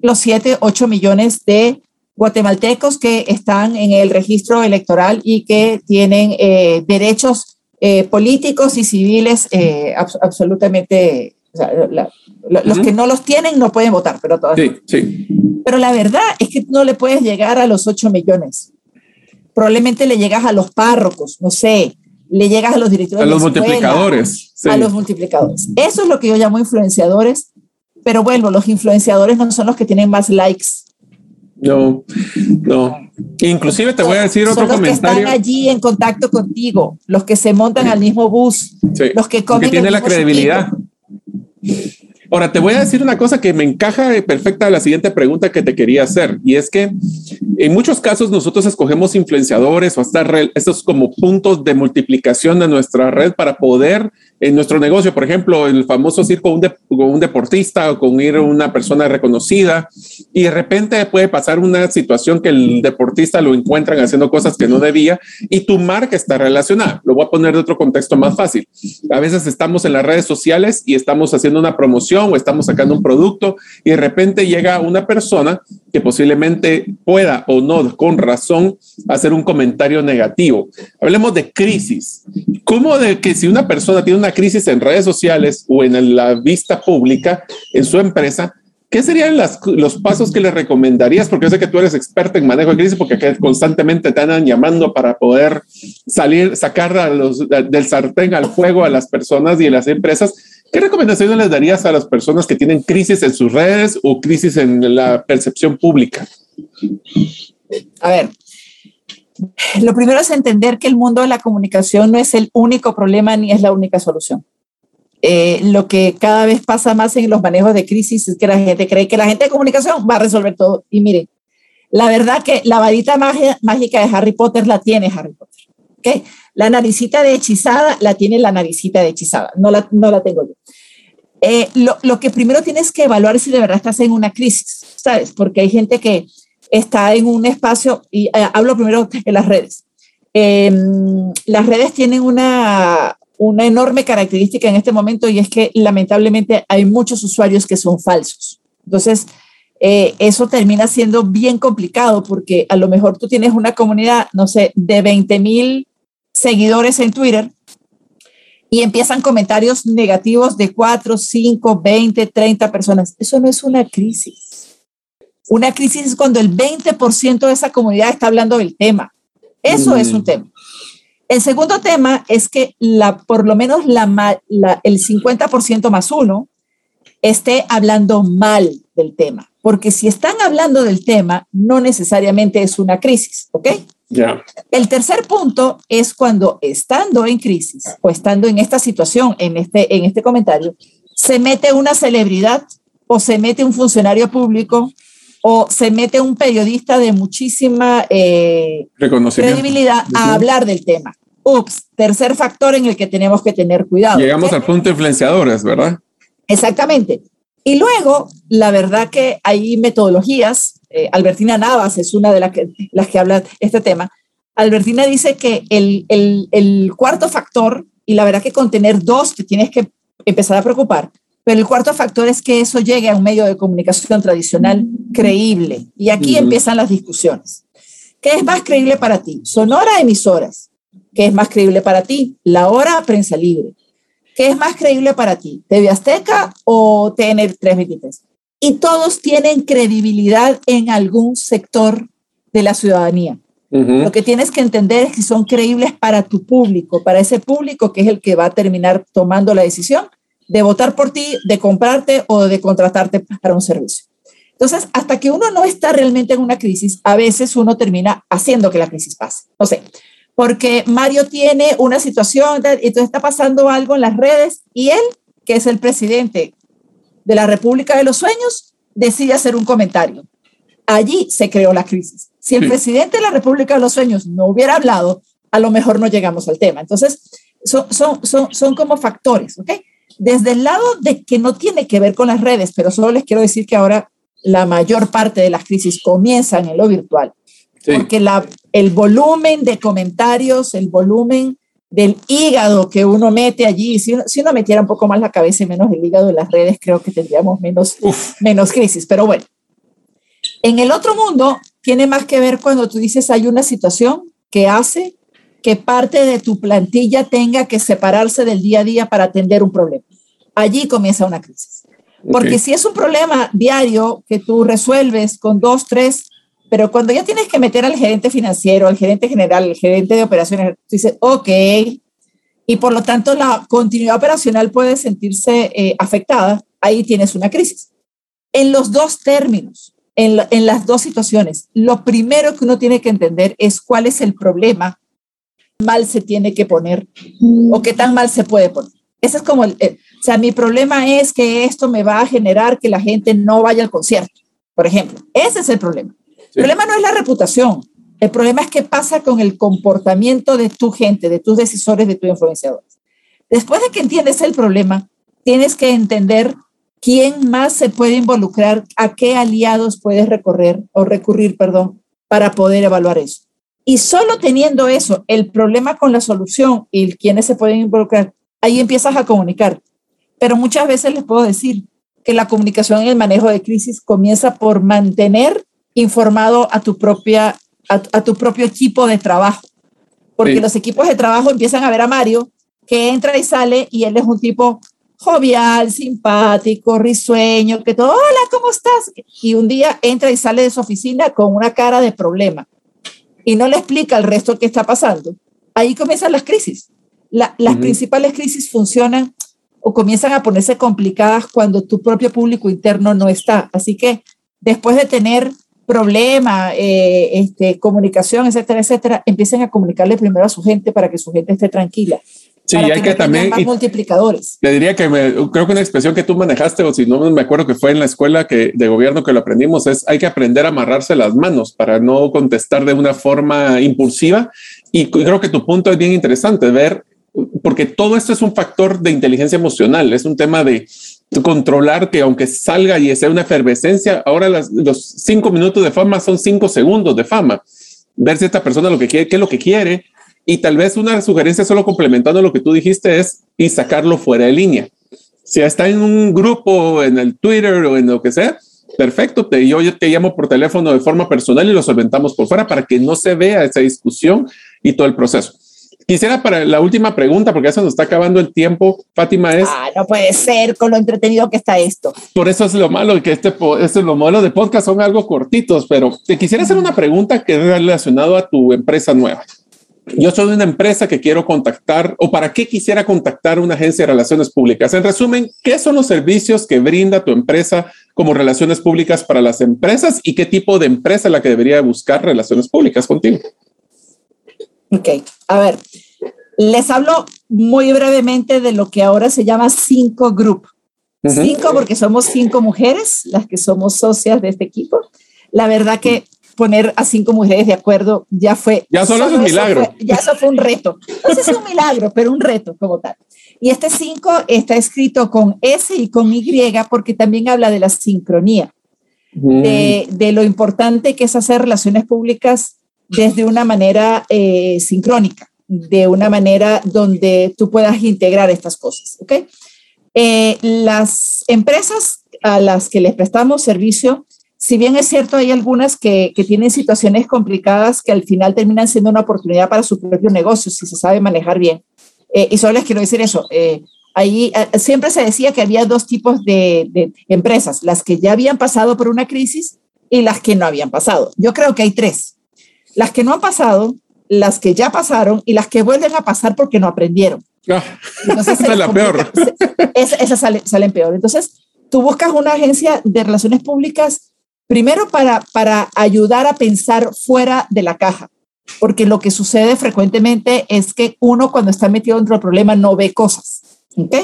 Los 7, 8 millones de guatemaltecos que están en el registro electoral y que tienen eh, derechos eh, políticos y civiles eh, absolutamente, los que no los tienen no pueden votar, pero todos. Sí, sí. Pero la verdad es que no le puedes llegar a los 8 millones. Probablemente le llegas a los párrocos, no sé, le llegas a los directores. A los multiplicadores. A los multiplicadores. Eso es lo que yo llamo influenciadores, pero bueno, los influenciadores no son los que tienen más likes. No, no. Inclusive te voy a decir otro son los comentario. Que están allí en contacto contigo, los que se montan al mismo bus, los que comen. Que tiene la credibilidad. Ahora, te voy a decir una cosa que me encaja perfecta a la siguiente pregunta que te quería hacer, y es que en muchos casos nosotros escogemos influenciadores o hasta estos como puntos de multiplicación de nuestra red para poder en nuestro negocio, por ejemplo, el famoso ir con un, deportista o con ir una persona reconocida y de repente puede pasar una situación que el deportista lo encuentran haciendo cosas que no debía y tu marca está relacionada. Lo voy a poner de otro contexto más fácil. A veces estamos en las redes sociales y estamos haciendo una promoción o estamos sacando un producto y de repente llega una persona que posiblemente pueda o no, con razón, hacer un comentario negativo. Hablemos de crisis. ¿Cómo de que si una persona tiene una crisis en redes sociales o en la vista pública en su empresa, ¿qué serían los pasos que le recomendarías? Porque yo sé que tú eres experta en manejo de crisis porque constantemente te andan llamando para poder salir, sacar a los, del sartén al fuego a las personas y a las empresas. ¿Qué recomendaciones les darías a las personas que tienen crisis en sus redes o crisis en la percepción pública? A ver, lo primero es entender que el mundo de la comunicación no es el único problema ni es la única solución. Eh, lo que cada vez pasa más en los manejos de crisis es que la gente cree que la gente de comunicación va a resolver todo. Y mire, la verdad que la varita mágica de Harry Potter la tiene Harry Potter. ¿okay? La naricita de hechizada la tiene la naricita de hechizada, no la, no la tengo yo. Eh, lo, lo que primero tienes que evaluar es si de verdad estás en una crisis, ¿sabes? Porque hay gente que está en un espacio, y eh, hablo primero de las redes. Em, las redes tienen una, una enorme característica en este momento y es que lamentablemente hay muchos usuarios que son falsos. Entonces, eh, eso termina siendo bien complicado porque a lo mejor tú tienes una comunidad, no sé, de 20 mil seguidores en Twitter y empiezan comentarios negativos de 4, 5, 20, 30 personas. Eso no es una crisis. Una crisis es cuando el 20% de esa comunidad está hablando del tema. Eso es un mm. tema. El segundo tema es que la, por lo menos la, el 50% más uno esté hablando mal del tema. Porque si están hablando del tema, no necesariamente es una crisis, ¿ok? Ya. El tercer punto es cuando estando en crisis o estando en esta situación, en este, en este comentario, se mete una celebridad o se mete un funcionario público o se mete un periodista de muchísima eh, credibilidad a hablar del tema. Ups, tercer factor en el que tenemos que tener cuidado. Llegamos al punto de influenciadores, ¿verdad? Exactamente. Y luego, la verdad que hay metodologías, eh, Albertina Navas es una de las que, las que habla este tema. Albertina dice que el, el, el cuarto factor, y la verdad que con tener dos te tienes que empezar a preocupar, pero el cuarto factor es que eso llegue a un medio de comunicación tradicional creíble. Y aquí empiezan las discusiones. ¿Qué es más creíble para ti? Sonora emisoras. ¿Qué es más creíble para ti? La hora prensa libre. ¿Qué es más creíble para ti? ¿TV Azteca o TN 323? Y todos tienen credibilidad en algún sector de la ciudadanía. Lo que tienes que entender es que son creíbles para tu público, para ese público que es el que va a terminar tomando la decisión de votar por ti, de comprarte o de contratarte para un servicio. Entonces, hasta que uno no está realmente en una crisis, a veces uno termina haciendo que la crisis pase. No sé, porque Mario tiene una situación, entonces está pasando algo en las redes y él, que es el presidente de la República de los Sueños, decide hacer un comentario. Allí se creó la crisis. Si el presidente de la República de los Sueños no hubiera hablado, a lo mejor no llegamos al tema. Entonces, son, son, son, son como factores, ¿ok? Desde el lado de que no tiene que ver con las redes, pero solo les quiero decir que ahora la mayor parte de las crisis comienzan en lo virtual. porque la, el volumen de comentarios, el volumen del hígado que uno mete allí, si uno, si uno metiera un poco más la cabeza y menos el hígado de las redes, creo que tendríamos menos, menos crisis. Pero bueno, en el otro mundo tiene más que ver cuando tú dices hay una situación que hace que parte de tu plantilla tenga que separarse del día a día para atender un problema. Allí comienza una crisis. Porque si es un problema diario que tú resuelves con dos, tres, pero cuando ya tienes que meter al gerente financiero, al gerente general, al gerente de operaciones, dices, ok, y por lo tanto la continuidad operacional puede sentirse eh, afectada, ahí tienes una crisis. En los dos términos, en, en las dos situaciones, lo primero que uno tiene que entender es cuál es el problema mal se tiene que poner o qué tan mal se puede poner. Ese es como el, o sea, mi problema es que esto me va a generar que la gente no vaya al concierto, por ejemplo. Ese es el problema. El problema no es la reputación. El problema es qué pasa con el comportamiento de tu gente, de tus decisores, de tus influenciadores. Después de que entiendes el problema, tienes que entender quién más se puede involucrar, a qué aliados puedes recorrer o recurrir, perdón, para poder evaluar eso. Y solo teniendo eso, el problema con la solución y quiénes se pueden involucrar, ahí empiezas a comunicar. Pero muchas veces les puedo decir que la comunicación y el manejo de crisis comienza por mantener informado a tu, propia, a, tu propio equipo de trabajo. Porque los equipos de trabajo empiezan a ver a Mario que entra y sale y él es un tipo jovial, simpático, risueño, que todo, hola, ¿cómo estás? Y un día entra y sale de su oficina con una cara de problema y no le explica al resto qué está pasando, ahí comienzan las crisis. las principales crisis funcionan o comienzan a ponerse complicadas cuando tu propio público interno no está. Así que después de tener problema, eh, este, comunicación, etcétera, etcétera, empiecen a comunicarle primero a su gente para que su gente esté tranquila. Sí, hay que, también. Más multiplicadores. Le diría que creo que una expresión que tú manejaste, o si no me acuerdo que fue en la escuela que, de gobierno que lo aprendimos, es hay que aprender a amarrarse las manos para no contestar de una forma impulsiva. Y creo que tu punto es bien interesante, ver, porque todo esto es un factor de inteligencia emocional, es un tema de controlar que aunque salga y sea una efervescencia, ahora los cinco minutos de fama son cinco segundos de fama. Ver si esta persona lo que quiere, qué es lo que quiere, y tal vez una sugerencia solo complementando lo que tú dijiste es y sacarlo fuera de línea. Si está en un grupo, en el Twitter o en lo que sea, perfecto, te, yo, te llamo por teléfono de forma personal y lo solventamos por fuera para que no se vea esa discusión y todo el proceso. Quisiera para la última pregunta, porque ya se nos está acabando el tiempo, Fátima, es... Ah, no puede ser con lo entretenido que está esto. Por eso es lo malo, que este, este lo malo de podcast son algo cortitos, pero te quisiera hacer una pregunta que es relacionado a tu empresa nueva yo soy una empresa que quiero contactar o para qué quisiera contactar una agencia de relaciones públicas. En resumen, ¿qué son los servicios que brinda tu empresa como relaciones públicas para las empresas y qué tipo de empresa es la que debería buscar relaciones públicas contigo? Ok, a ver, les hablo muy brevemente de lo que ahora se llama Cinco Group. Cinco porque somos cinco mujeres las que somos socias de este equipo. La verdad que poner a cinco mujeres de acuerdo ya fue. Ya solo, es un milagro. ya eso fue un reto. Entonces es un milagro, pero un reto como tal. Y este cinco está escrito con S y con Y porque también habla de la sincronía, de, de, lo importante que es hacer relaciones públicas desde una manera eh, sincrónica, de una manera donde tú puedas integrar estas cosas. ¿ok? Eh, las empresas a las que les prestamos servicio si bien es cierto, hay algunas que, tienen situaciones complicadas que al final terminan siendo una oportunidad para su propio negocio, si se sabe manejar bien. Eh, y solo les quiero decir eso. Eh, ahí siempre se decía que había dos tipos de, de, empresas, las que ya habían pasado por una crisis y las que no habían pasado. Yo creo que hay tres. Las que no han pasado, las que ya pasaron y las que vuelven a pasar porque no aprendieron. Ah, esa (laughs) es la peor. Esas salen peor. Entonces, tú buscas una agencia de relaciones públicas Primero para, para ayudar a pensar fuera de la caja, porque lo que sucede frecuentemente es que uno cuando está metido dentro del problema no ve cosas, ¿ok?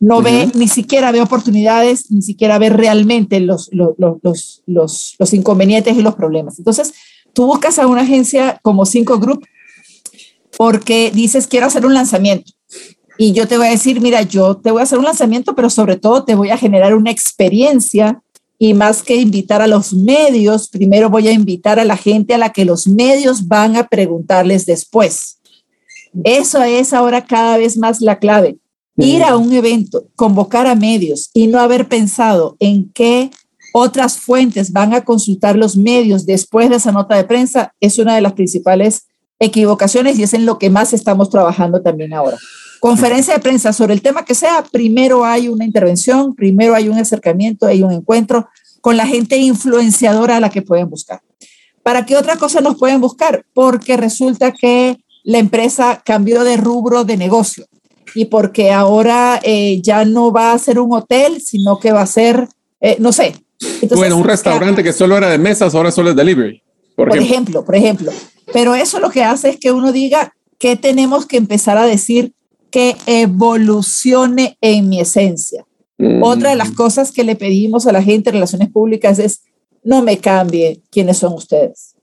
No ve, ni siquiera ve oportunidades, ni siquiera ve realmente los, los, los, los, los inconvenientes y los problemas. Entonces, tú buscas a una agencia como Cinco Group porque dices, quiero hacer un lanzamiento. Y yo te voy a decir, mira, yo te voy a hacer un lanzamiento, pero sobre todo te voy a generar una experiencia y más que invitar a los medios, primero voy a invitar a la gente a la que los medios van a preguntarles después. Eso es ahora cada vez más la clave. Ir a un evento, convocar a medios y no haber pensado en qué otras fuentes van a consultar los medios después de esa nota de prensa es una de las principales equivocaciones y es en lo que más estamos trabajando también ahora. Conferencia de prensa sobre el tema que sea, primero hay una intervención, primero hay un acercamiento, hay un encuentro con la gente influenciadora a la que pueden buscar. ¿Para qué otra cosa nos pueden buscar? Porque resulta que la empresa cambió de rubro de negocio y porque ahora eh, ya no va a ser un hotel, sino que va a ser, eh, no sé. Bueno, un restaurante que solo era de mesas, ahora solo es delivery. Por, ejemplo. por ejemplo. Pero eso lo que hace es que uno diga que tenemos que empezar a decir que evolucione en mi esencia. Mm. Otra de las cosas que le pedimos a la gente en relaciones públicas es no me cambie quiénes son ustedes.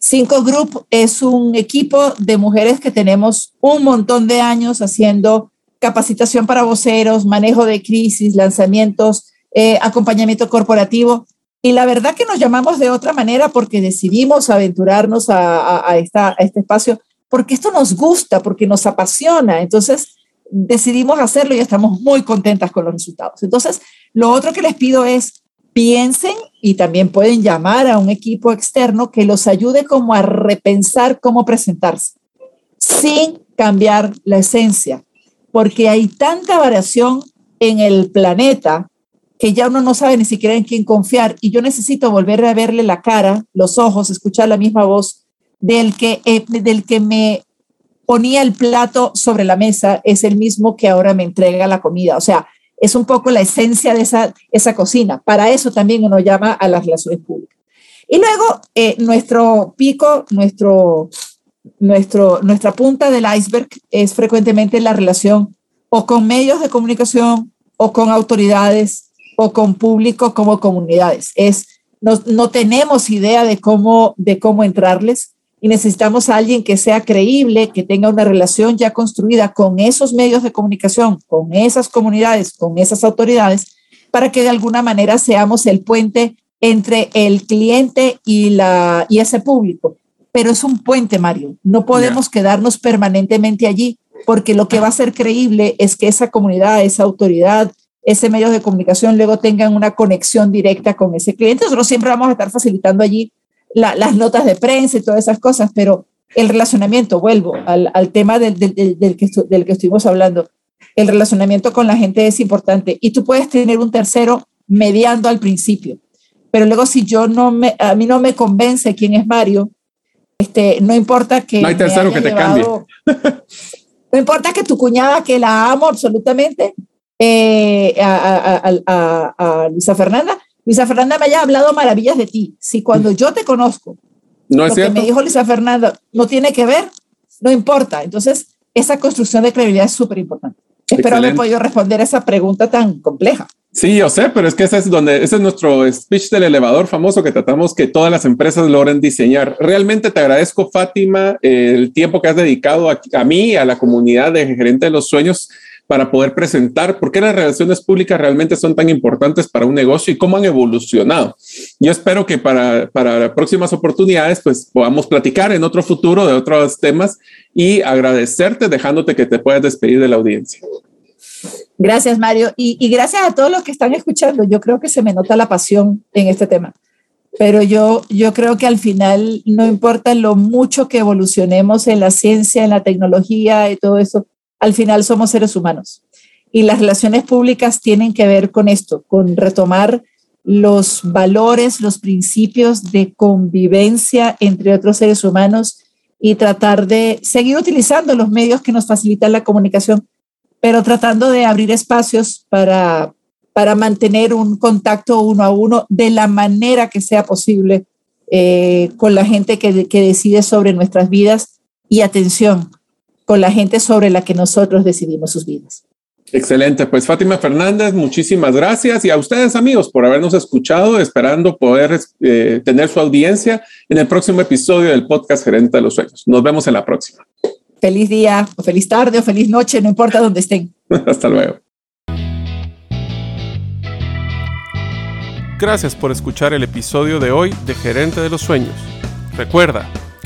Cinco Group es un equipo de mujeres que tenemos un montón de años haciendo capacitación para voceros, manejo de crisis, lanzamientos, eh, acompañamiento corporativo. Y la verdad que nos llamamos de otra manera porque decidimos aventurarnos a, esta, este espacio, porque esto nos gusta, porque nos apasiona. Entonces decidimos hacerlo y estamos muy contentas con los resultados. Entonces, lo otro que les pido es piensen y también pueden llamar a un equipo externo que los ayude como a repensar cómo presentarse sin cambiar la esencia porque hay tanta variación en el planeta que ya uno no sabe ni siquiera en quién confiar y yo necesito volver a verle la cara, los ojos, escuchar la misma voz del que, eh, del que me ponía el plato sobre la mesa, es el mismo que ahora me entrega la comida. O sea, es un poco la esencia de esa, esa cocina. Para eso también uno llama a las relaciones públicas. Y luego, eh, nuestro pico, nuestro nuestro, nuestra punta del iceberg es frecuentemente la relación o con medios de comunicación o con autoridades o con público como comunidades. Es, no, no tenemos idea de cómo, de cómo entrarles y necesitamos a alguien que sea creíble, que tenga una relación ya construida con esos medios de comunicación, con esas comunidades, con esas autoridades, para que de alguna manera seamos el puente entre el cliente y, la, y ese público pero es un puente, Mario. No podemos quedarnos permanentemente allí, porque lo que va a ser creíble es que esa comunidad, esa autoridad, ese medio de comunicación luego tengan una conexión directa con ese cliente. Nosotros siempre vamos a estar facilitando allí las notas de prensa y todas esas cosas, pero el relacionamiento, vuelvo al, tema del, del, que del que estuvimos hablando, el relacionamiento con la gente es importante y tú puedes tener un tercero mediando al principio, pero luego si yo no me, a mí no me convence quién es Mario, este, no importa que... No hay tercero que te cambie. (laughs) No importa que tu cuñada, que la amo absolutamente, eh, a, Luisa Fernanda, Luisa Fernanda me haya hablado maravillas de ti. Si cuando yo te conozco, no es lo cierto? que me dijo Luisa Fernanda no tiene que ver, no importa. Entonces, esa construcción de credibilidad es súper importante. Espero haber podido responder esa pregunta tan compleja. Sí, yo sé, pero es que ese es donde ese es nuestro speech del elevador famoso que tratamos que todas las empresas logren diseñar. Realmente te agradezco, Fátima, el tiempo que has dedicado a, a mí, a la comunidad de gerente de los sueños para poder presentar por qué las relaciones públicas realmente son tan importantes para un negocio y cómo han evolucionado. Yo espero que para, para próximas oportunidades pues podamos platicar en otro futuro de otros temas y agradecerte dejándote que te puedas despedir de la audiencia. Gracias, Mario. Y, gracias a todos los que están escuchando. Yo creo que se me nota la pasión en este tema. Pero yo, yo creo que al final no importa lo mucho que evolucionemos en la ciencia, en la tecnología y todo eso, al final somos seres humanos. Y las relaciones públicas tienen que ver con esto, con retomar los valores, los principios de convivencia entre otros seres humanos y tratar de seguir utilizando los medios que nos facilitan la comunicación pero tratando de abrir espacios para, para mantener un contacto uno a uno de la manera que sea posible eh, con la gente que, que decide sobre nuestras vidas y atención, con la gente sobre la que nosotros decidimos sus vidas. Excelente, pues Fátima Fernández, muchísimas gracias y a ustedes amigos por habernos escuchado, esperando poder eh, tener su audiencia en el próximo episodio del podcast Gerente de los Sueños. Nos vemos en la próxima feliz día, o feliz tarde, o feliz noche, no importa dónde estén. (laughs) Hasta luego. Gracias por escuchar el episodio de hoy de Gerente de los Sueños. Recuerda